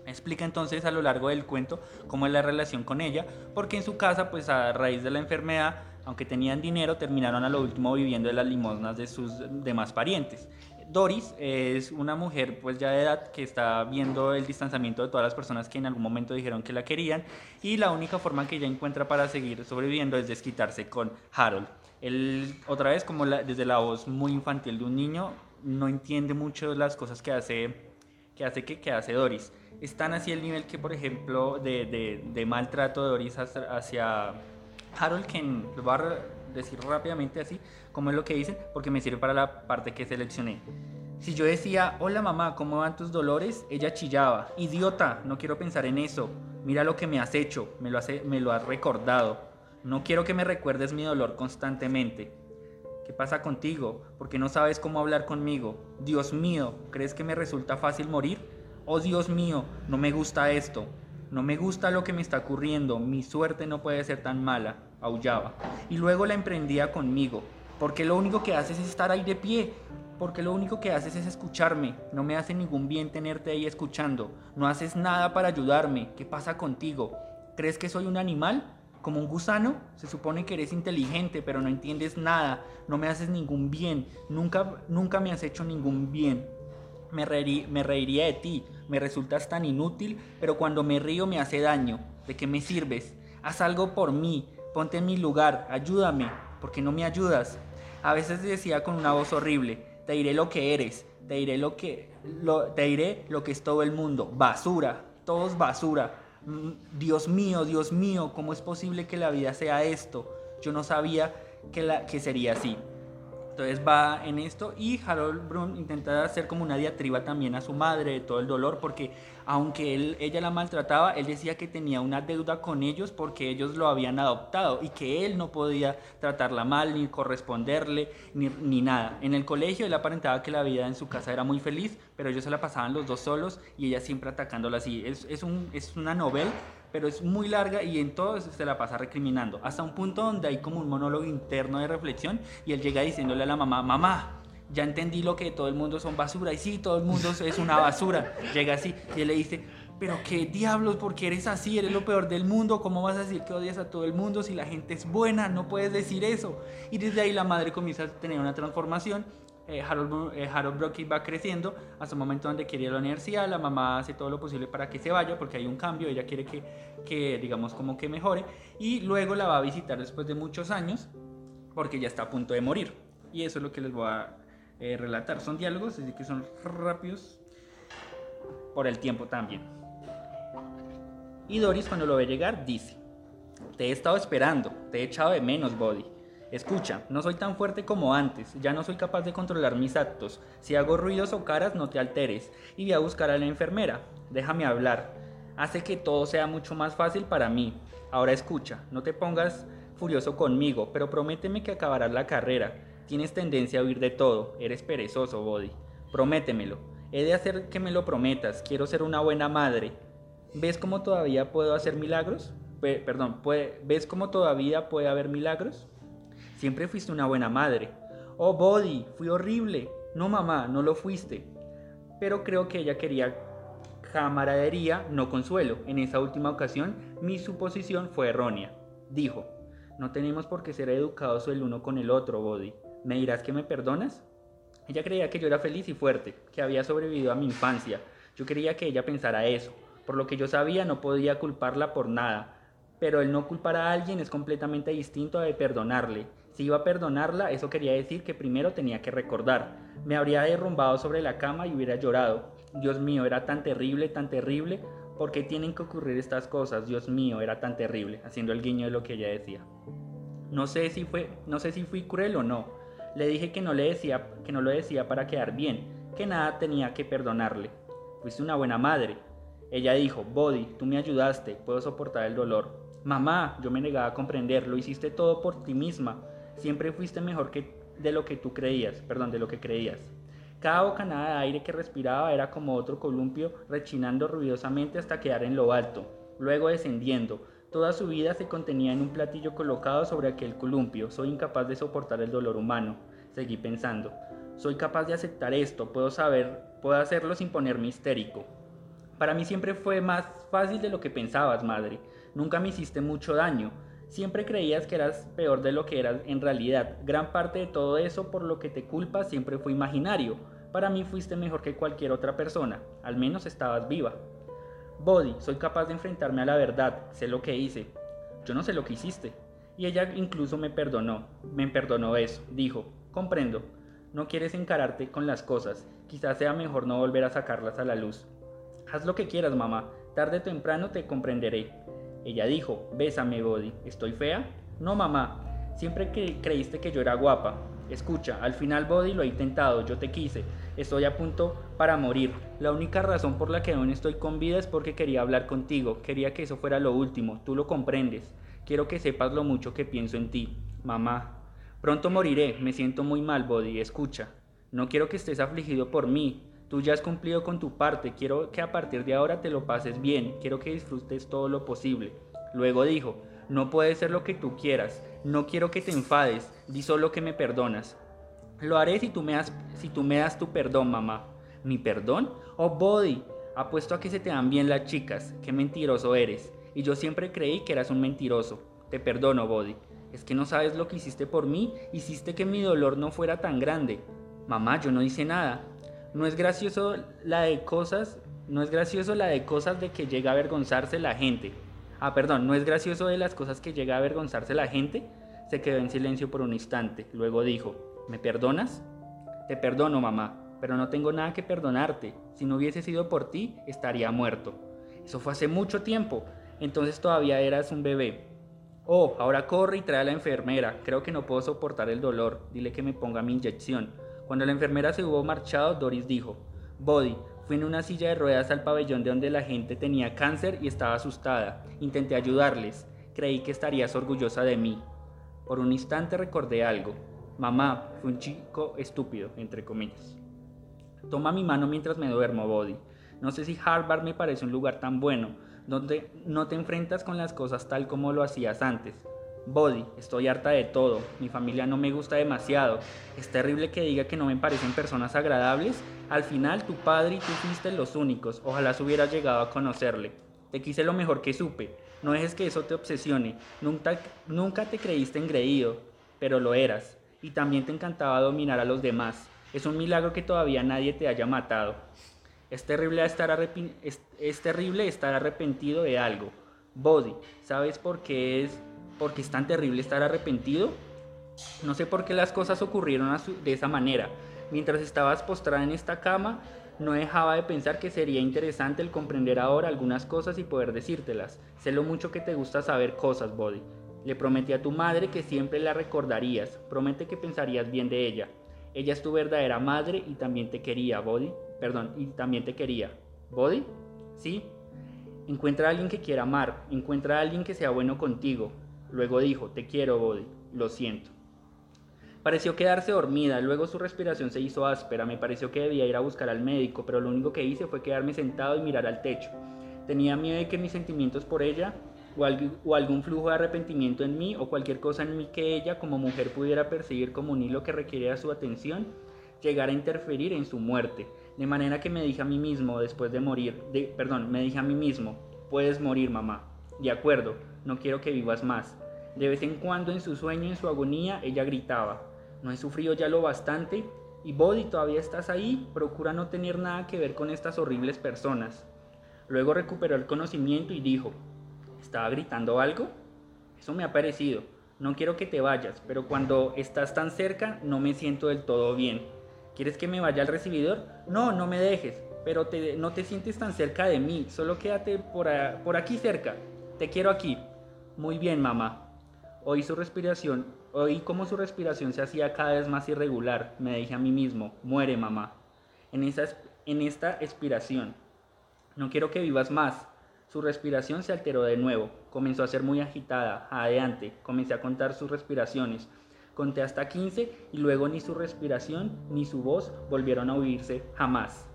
Explica entonces a lo largo del cuento cómo es la relación con ella, porque en su casa, pues a raíz de la enfermedad, aunque tenían dinero, terminaron a lo último viviendo de las limosnas de sus demás parientes. Doris es una mujer pues ya de edad que está viendo el distanciamiento de todas las personas que en algún momento dijeron que la querían y la única forma que ella encuentra para seguir sobreviviendo es desquitarse con Harold. Él otra vez como la, desde la voz muy infantil de un niño no entiende mucho las cosas que hace que hace que, que hace Doris. Es tan así el nivel que por ejemplo de, de, de maltrato de Doris hacia, Harold que lo va a decir rápidamente así como es lo que dicen, porque me sirve para la parte que seleccioné. Si yo decía, hola mamá, ¿cómo van tus dolores? Ella chillaba, idiota, no quiero pensar en eso. Mira lo que me has hecho, me lo, hace, me lo has recordado. No quiero que me recuerdes mi dolor constantemente. ¿Qué pasa contigo? ¿Por qué no sabes cómo hablar conmigo? Dios mío, ¿crees que me resulta fácil morir? Oh Dios mío, no me gusta esto. No me gusta lo que me está ocurriendo. Mi suerte no puede ser tan mala. Aullaba. Y luego la emprendía conmigo. Porque lo único que haces es estar ahí de pie. Porque lo único que haces es escucharme. No me hace ningún bien tenerte ahí escuchando. No haces nada para ayudarme. ¿Qué pasa contigo? ¿Crees que soy un animal? ¿Como un gusano? Se supone que eres inteligente, pero no entiendes nada. No me haces ningún bien. Nunca, nunca me has hecho ningún bien. Me, reirí, me reiría de ti. Me resultas tan inútil, pero cuando me río me hace daño. ¿De qué me sirves? Haz algo por mí. Ponte en mi lugar. Ayúdame. ¿Por qué no me ayudas? A veces decía con una voz horrible, te diré lo que eres, te diré lo que, te diré lo que es todo el mundo, basura, todos basura. Dios mío, Dios mío, ¿cómo es posible que la vida sea esto? Yo no sabía que sería así. Entonces va en esto y Harold Brun intenta hacer como una diatriba también a su madre de todo el dolor porque aunque él, ella la maltrataba, él decía que tenía una deuda con ellos porque ellos lo habían adoptado y que él no podía tratarla mal ni corresponderle ni, ni nada. En el colegio él aparentaba que la vida en su casa era muy feliz, pero ellos se la pasaban los dos solos y ella siempre atacándola así. Es, es, un, es una novela pero es muy larga y en todo se la pasa recriminando. Hasta un punto donde hay como un monólogo interno de reflexión y él llega diciéndole a la mamá, mamá, ya entendí lo que todo el mundo son basura. Y sí, todo el mundo es una basura. llega así y él le dice, pero qué diablos, porque eres así, eres lo peor del mundo, ¿cómo vas a decir que odias a todo el mundo si la gente es buena? No puedes decir eso. Y desde ahí la madre comienza a tener una transformación eh, Harold, eh, Harold Brocky va creciendo hasta un momento donde quiere ir a la universidad, la mamá hace todo lo posible para que se vaya porque hay un cambio, ella quiere que, que, digamos como que mejore y luego la va a visitar después de muchos años porque ya está a punto de morir y eso es lo que les voy a eh, relatar, son diálogos, así que son rápidos por el tiempo también. Y Doris cuando lo ve llegar dice, te he estado esperando, te he echado de menos, Body. Escucha, no soy tan fuerte como antes, ya no soy capaz de controlar mis actos. Si hago ruidos o caras, no te alteres. Y voy a buscar a la enfermera. Déjame hablar. Hace que todo sea mucho más fácil para mí. Ahora escucha, no te pongas furioso conmigo, pero prométeme que acabarás la carrera. Tienes tendencia a huir de todo. Eres perezoso, Body. Prométemelo. He de hacer que me lo prometas. Quiero ser una buena madre. ¿Ves cómo todavía puedo hacer milagros? Pe- perdón, ¿ves cómo todavía puede haber milagros? Siempre fuiste una buena madre. Oh, Body, fui horrible. No, mamá, no lo fuiste. Pero creo que ella quería camaradería, no consuelo. En esa última ocasión, mi suposición fue errónea. Dijo, no tenemos por qué ser educados el uno con el otro, Body. ¿Me dirás que me perdonas? Ella creía que yo era feliz y fuerte, que había sobrevivido a mi infancia. Yo quería que ella pensara eso. Por lo que yo sabía, no podía culparla por nada. Pero el no culpar a alguien es completamente distinto de perdonarle. Si iba a perdonarla, eso quería decir que primero tenía que recordar. Me habría derrumbado sobre la cama y hubiera llorado. Dios mío, era tan terrible, tan terrible. ¿Por qué tienen que ocurrir estas cosas? Dios mío, era tan terrible, haciendo el guiño de lo que ella decía. No sé si fue, no sé si fui cruel o no. Le dije que no le decía, que no lo decía para quedar bien, que nada tenía que perdonarle. Fuiste una buena madre. Ella dijo, Body, tú me ayudaste, puedo soportar el dolor. Mamá, yo me negaba a comprender, lo hiciste todo por ti misma. Siempre fuiste mejor que de lo que tú creías, perdón, de lo que creías. Cada bocanada de aire que respiraba era como otro columpio rechinando ruidosamente hasta quedar en lo alto, luego descendiendo. Toda su vida se contenía en un platillo colocado sobre aquel columpio. Soy incapaz de soportar el dolor humano. Seguí pensando. Soy capaz de aceptar esto, puedo saber, puedo hacerlo sin ponerme histérico. Para mí siempre fue más fácil de lo que pensabas, madre. Nunca me hiciste mucho daño. Siempre creías que eras peor de lo que eras en realidad. Gran parte de todo eso por lo que te culpas siempre fue imaginario. Para mí fuiste mejor que cualquier otra persona. Al menos estabas viva. Body, soy capaz de enfrentarme a la verdad. Sé lo que hice. Yo no sé lo que hiciste. Y ella incluso me perdonó. Me perdonó eso. Dijo, comprendo. No quieres encararte con las cosas. Quizás sea mejor no volver a sacarlas a la luz. Haz lo que quieras, mamá. Tarde o temprano te comprenderé. Ella dijo, bésame, Body. ¿Estoy fea? No, mamá. Siempre que creíste que yo era guapa. Escucha, al final, Body, lo he intentado. Yo te quise. Estoy a punto para morir. La única razón por la que aún estoy con vida es porque quería hablar contigo. Quería que eso fuera lo último. Tú lo comprendes. Quiero que sepas lo mucho que pienso en ti. Mamá. Pronto moriré. Me siento muy mal, Body. Escucha. No quiero que estés afligido por mí. Tú ya has cumplido con tu parte, quiero que a partir de ahora te lo pases bien, quiero que disfrutes todo lo posible. Luego dijo, no puede ser lo que tú quieras, no quiero que te enfades, di solo que me perdonas. Lo haré si tú me das, si tú me das tu perdón, mamá. ¿Mi perdón? Oh, Body, apuesto a que se te dan bien las chicas, qué mentiroso eres. Y yo siempre creí que eras un mentiroso. Te perdono, Body. Es que no sabes lo que hiciste por mí, hiciste que mi dolor no fuera tan grande. Mamá, yo no hice nada. No es gracioso la de cosas, no es gracioso la de cosas de que llega a avergonzarse la gente. Ah, perdón, no es gracioso de las cosas que llega a avergonzarse la gente. Se quedó en silencio por un instante. Luego dijo, ¿me perdonas? Te perdono, mamá, pero no tengo nada que perdonarte. Si no hubiese sido por ti, estaría muerto. Eso fue hace mucho tiempo. Entonces todavía eras un bebé. Oh, ahora corre y trae a la enfermera. Creo que no puedo soportar el dolor. Dile que me ponga mi inyección. Cuando la enfermera se hubo marchado, Doris dijo, Body, fui en una silla de ruedas al pabellón de donde la gente tenía cáncer y estaba asustada. Intenté ayudarles. Creí que estarías orgullosa de mí. Por un instante recordé algo. Mamá, fue un chico estúpido, entre comillas. Toma mi mano mientras me duermo, Body. No sé si Harvard me parece un lugar tan bueno, donde no te enfrentas con las cosas tal como lo hacías antes. Body, estoy harta de todo. Mi familia no me gusta demasiado. Es terrible que diga que no me parecen personas agradables. Al final, tu padre y tú fuiste los únicos. Ojalá hubieras llegado a conocerle. Te quise lo mejor que supe. No dejes que eso te obsesione. Nunca, nunca te creíste engreído, pero lo eras. Y también te encantaba dominar a los demás. Es un milagro que todavía nadie te haya matado. Es terrible estar, es terrible estar arrepentido de algo. Body, ¿sabes por qué es porque es tan terrible estar arrepentido? No sé por qué las cosas ocurrieron de esa manera. Mientras estabas postrada en esta cama, no dejaba de pensar que sería interesante el comprender ahora algunas cosas y poder decírtelas. Sé lo mucho que te gusta saber cosas, Body. Le prometí a tu madre que siempre la recordarías. Promete que pensarías bien de ella. Ella es tu verdadera madre y también te quería, Body. Perdón, y también te quería. ¿Body? Sí. Encuentra a alguien que quiera amar. Encuentra a alguien que sea bueno contigo. Luego dijo, te quiero, Body. Lo siento. Pareció quedarse dormida, luego su respiración se hizo áspera, me pareció que debía ir a buscar al médico, pero lo único que hice fue quedarme sentado y mirar al techo. Tenía miedo de que mis sentimientos por ella, o, algún flujo de arrepentimiento en mí, o cualquier cosa en mí que ella como mujer pudiera perseguir como un hilo que requiriera su atención, llegara a interferir en su muerte. De manera que me dije a mí mismo, después de morir, de, perdón, me dije a mí mismo, puedes morir mamá. De acuerdo, no quiero que vivas más. De vez en cuando en su sueño, en su agonía, ella gritaba, no he sufrido ya lo bastante y Body todavía estás ahí, procura no tener nada que ver con estas horribles personas. Luego recuperó el conocimiento y dijo, ¿estaba gritando algo? Eso me ha parecido. No quiero que te vayas, pero cuando estás tan cerca no me siento del todo bien. ¿Quieres que me vaya al recibidor? No, no me dejes, pero no te sientes tan cerca de mí, solo quédate por aquí cerca. Te quiero aquí. Muy bien, mamá. Oí su respiración Oí cómo su respiración se hacía cada vez más irregular. Me dije a mí mismo, muere mamá. En, esa, en esta expiración. No quiero que vivas más. Su respiración se alteró de nuevo. Comenzó a ser muy agitada, adelante. Comencé a contar sus respiraciones. Conté hasta 15 y luego ni su respiración ni su voz volvieron a oírse jamás.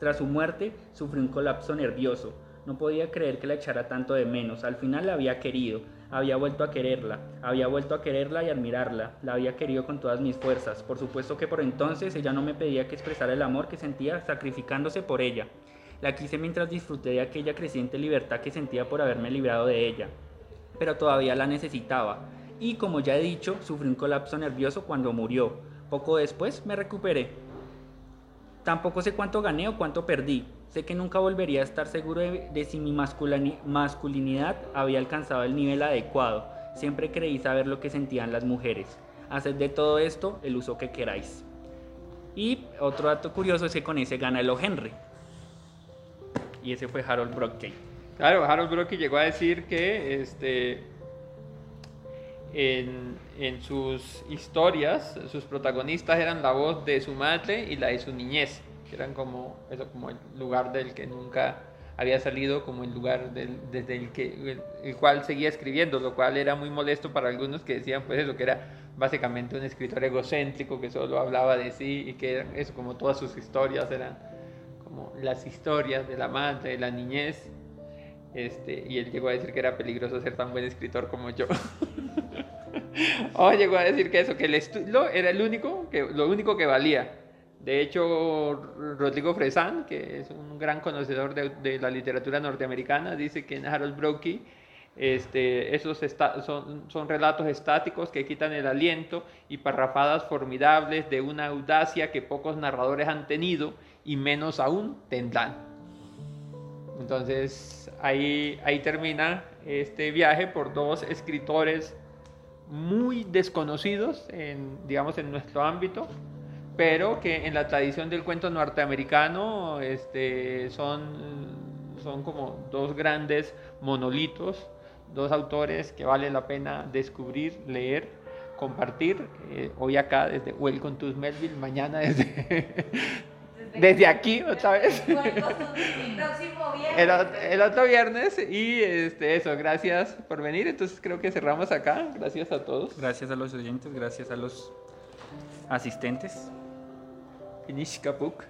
Tras su muerte, sufrí un colapso nervioso. No podía creer que la echara tanto de menos. Al final la había querido había vuelto a quererla, había vuelto a quererla y admirarla, la había querido con todas mis fuerzas. Por supuesto que por entonces ella no me pedía que expresara el amor que sentía sacrificándose por ella. La quise mientras disfruté de aquella creciente libertad que sentía por haberme librado de ella. Pero todavía la necesitaba. Y como ya he dicho, sufrí un colapso nervioso cuando murió. Poco después me recuperé. Tampoco sé cuánto gané o cuánto perdí, Sé que nunca volvería a estar seguro de, si mi masculinidad había alcanzado el nivel adecuado. Siempre creí saber lo que sentían las mujeres. Haced de todo esto el uso que queráis. Y otro dato curioso es que con ese gana el. Y ese fue Harold Brockie. Claro, Harold Brockie llegó a decir que este, en, en, sus historias, sus protagonistas eran la voz de su madre y la de su niñez eran como, eso, como el lugar del que nunca había salido, como el lugar del, desde el, que, el, cual seguía escribiendo, lo cual era muy molesto para algunos que decían pues eso, que era básicamente un escritor egocéntrico que solo hablaba de sí y que eso, como todas sus historias eran como las historias de la madre, de la niñez. Este, y él llegó a decir que era peligroso ser tan buen escritor como yo. o llegó a decir que eso, que el estudio era el único, que, lo único que valía de hecho, Rodrigo Fresán, que es un gran conocedor de, la literatura norteamericana, dice que en Harold Brokey este, esos son, relatos estáticos que quitan el aliento y parrafadas formidables de una audacia que pocos narradores han tenido y menos aún tendrán. Entonces ahí, termina este viaje por dos escritores muy desconocidos digamos, en nuestro ámbito pero que en la tradición del cuento norteamericano este, son, son como dos grandes monolitos, dos autores que vale la pena descubrir, leer, compartir. Eh, hoy acá desde Welcome to Melville, mañana desde, desde aquí otra vez. El, el, otro viernes y este, eso, gracias por venir. Entonces creo que cerramos acá. Gracias a todos. Gracias a los oyentes, gracias a los asistentes. Inishikabuka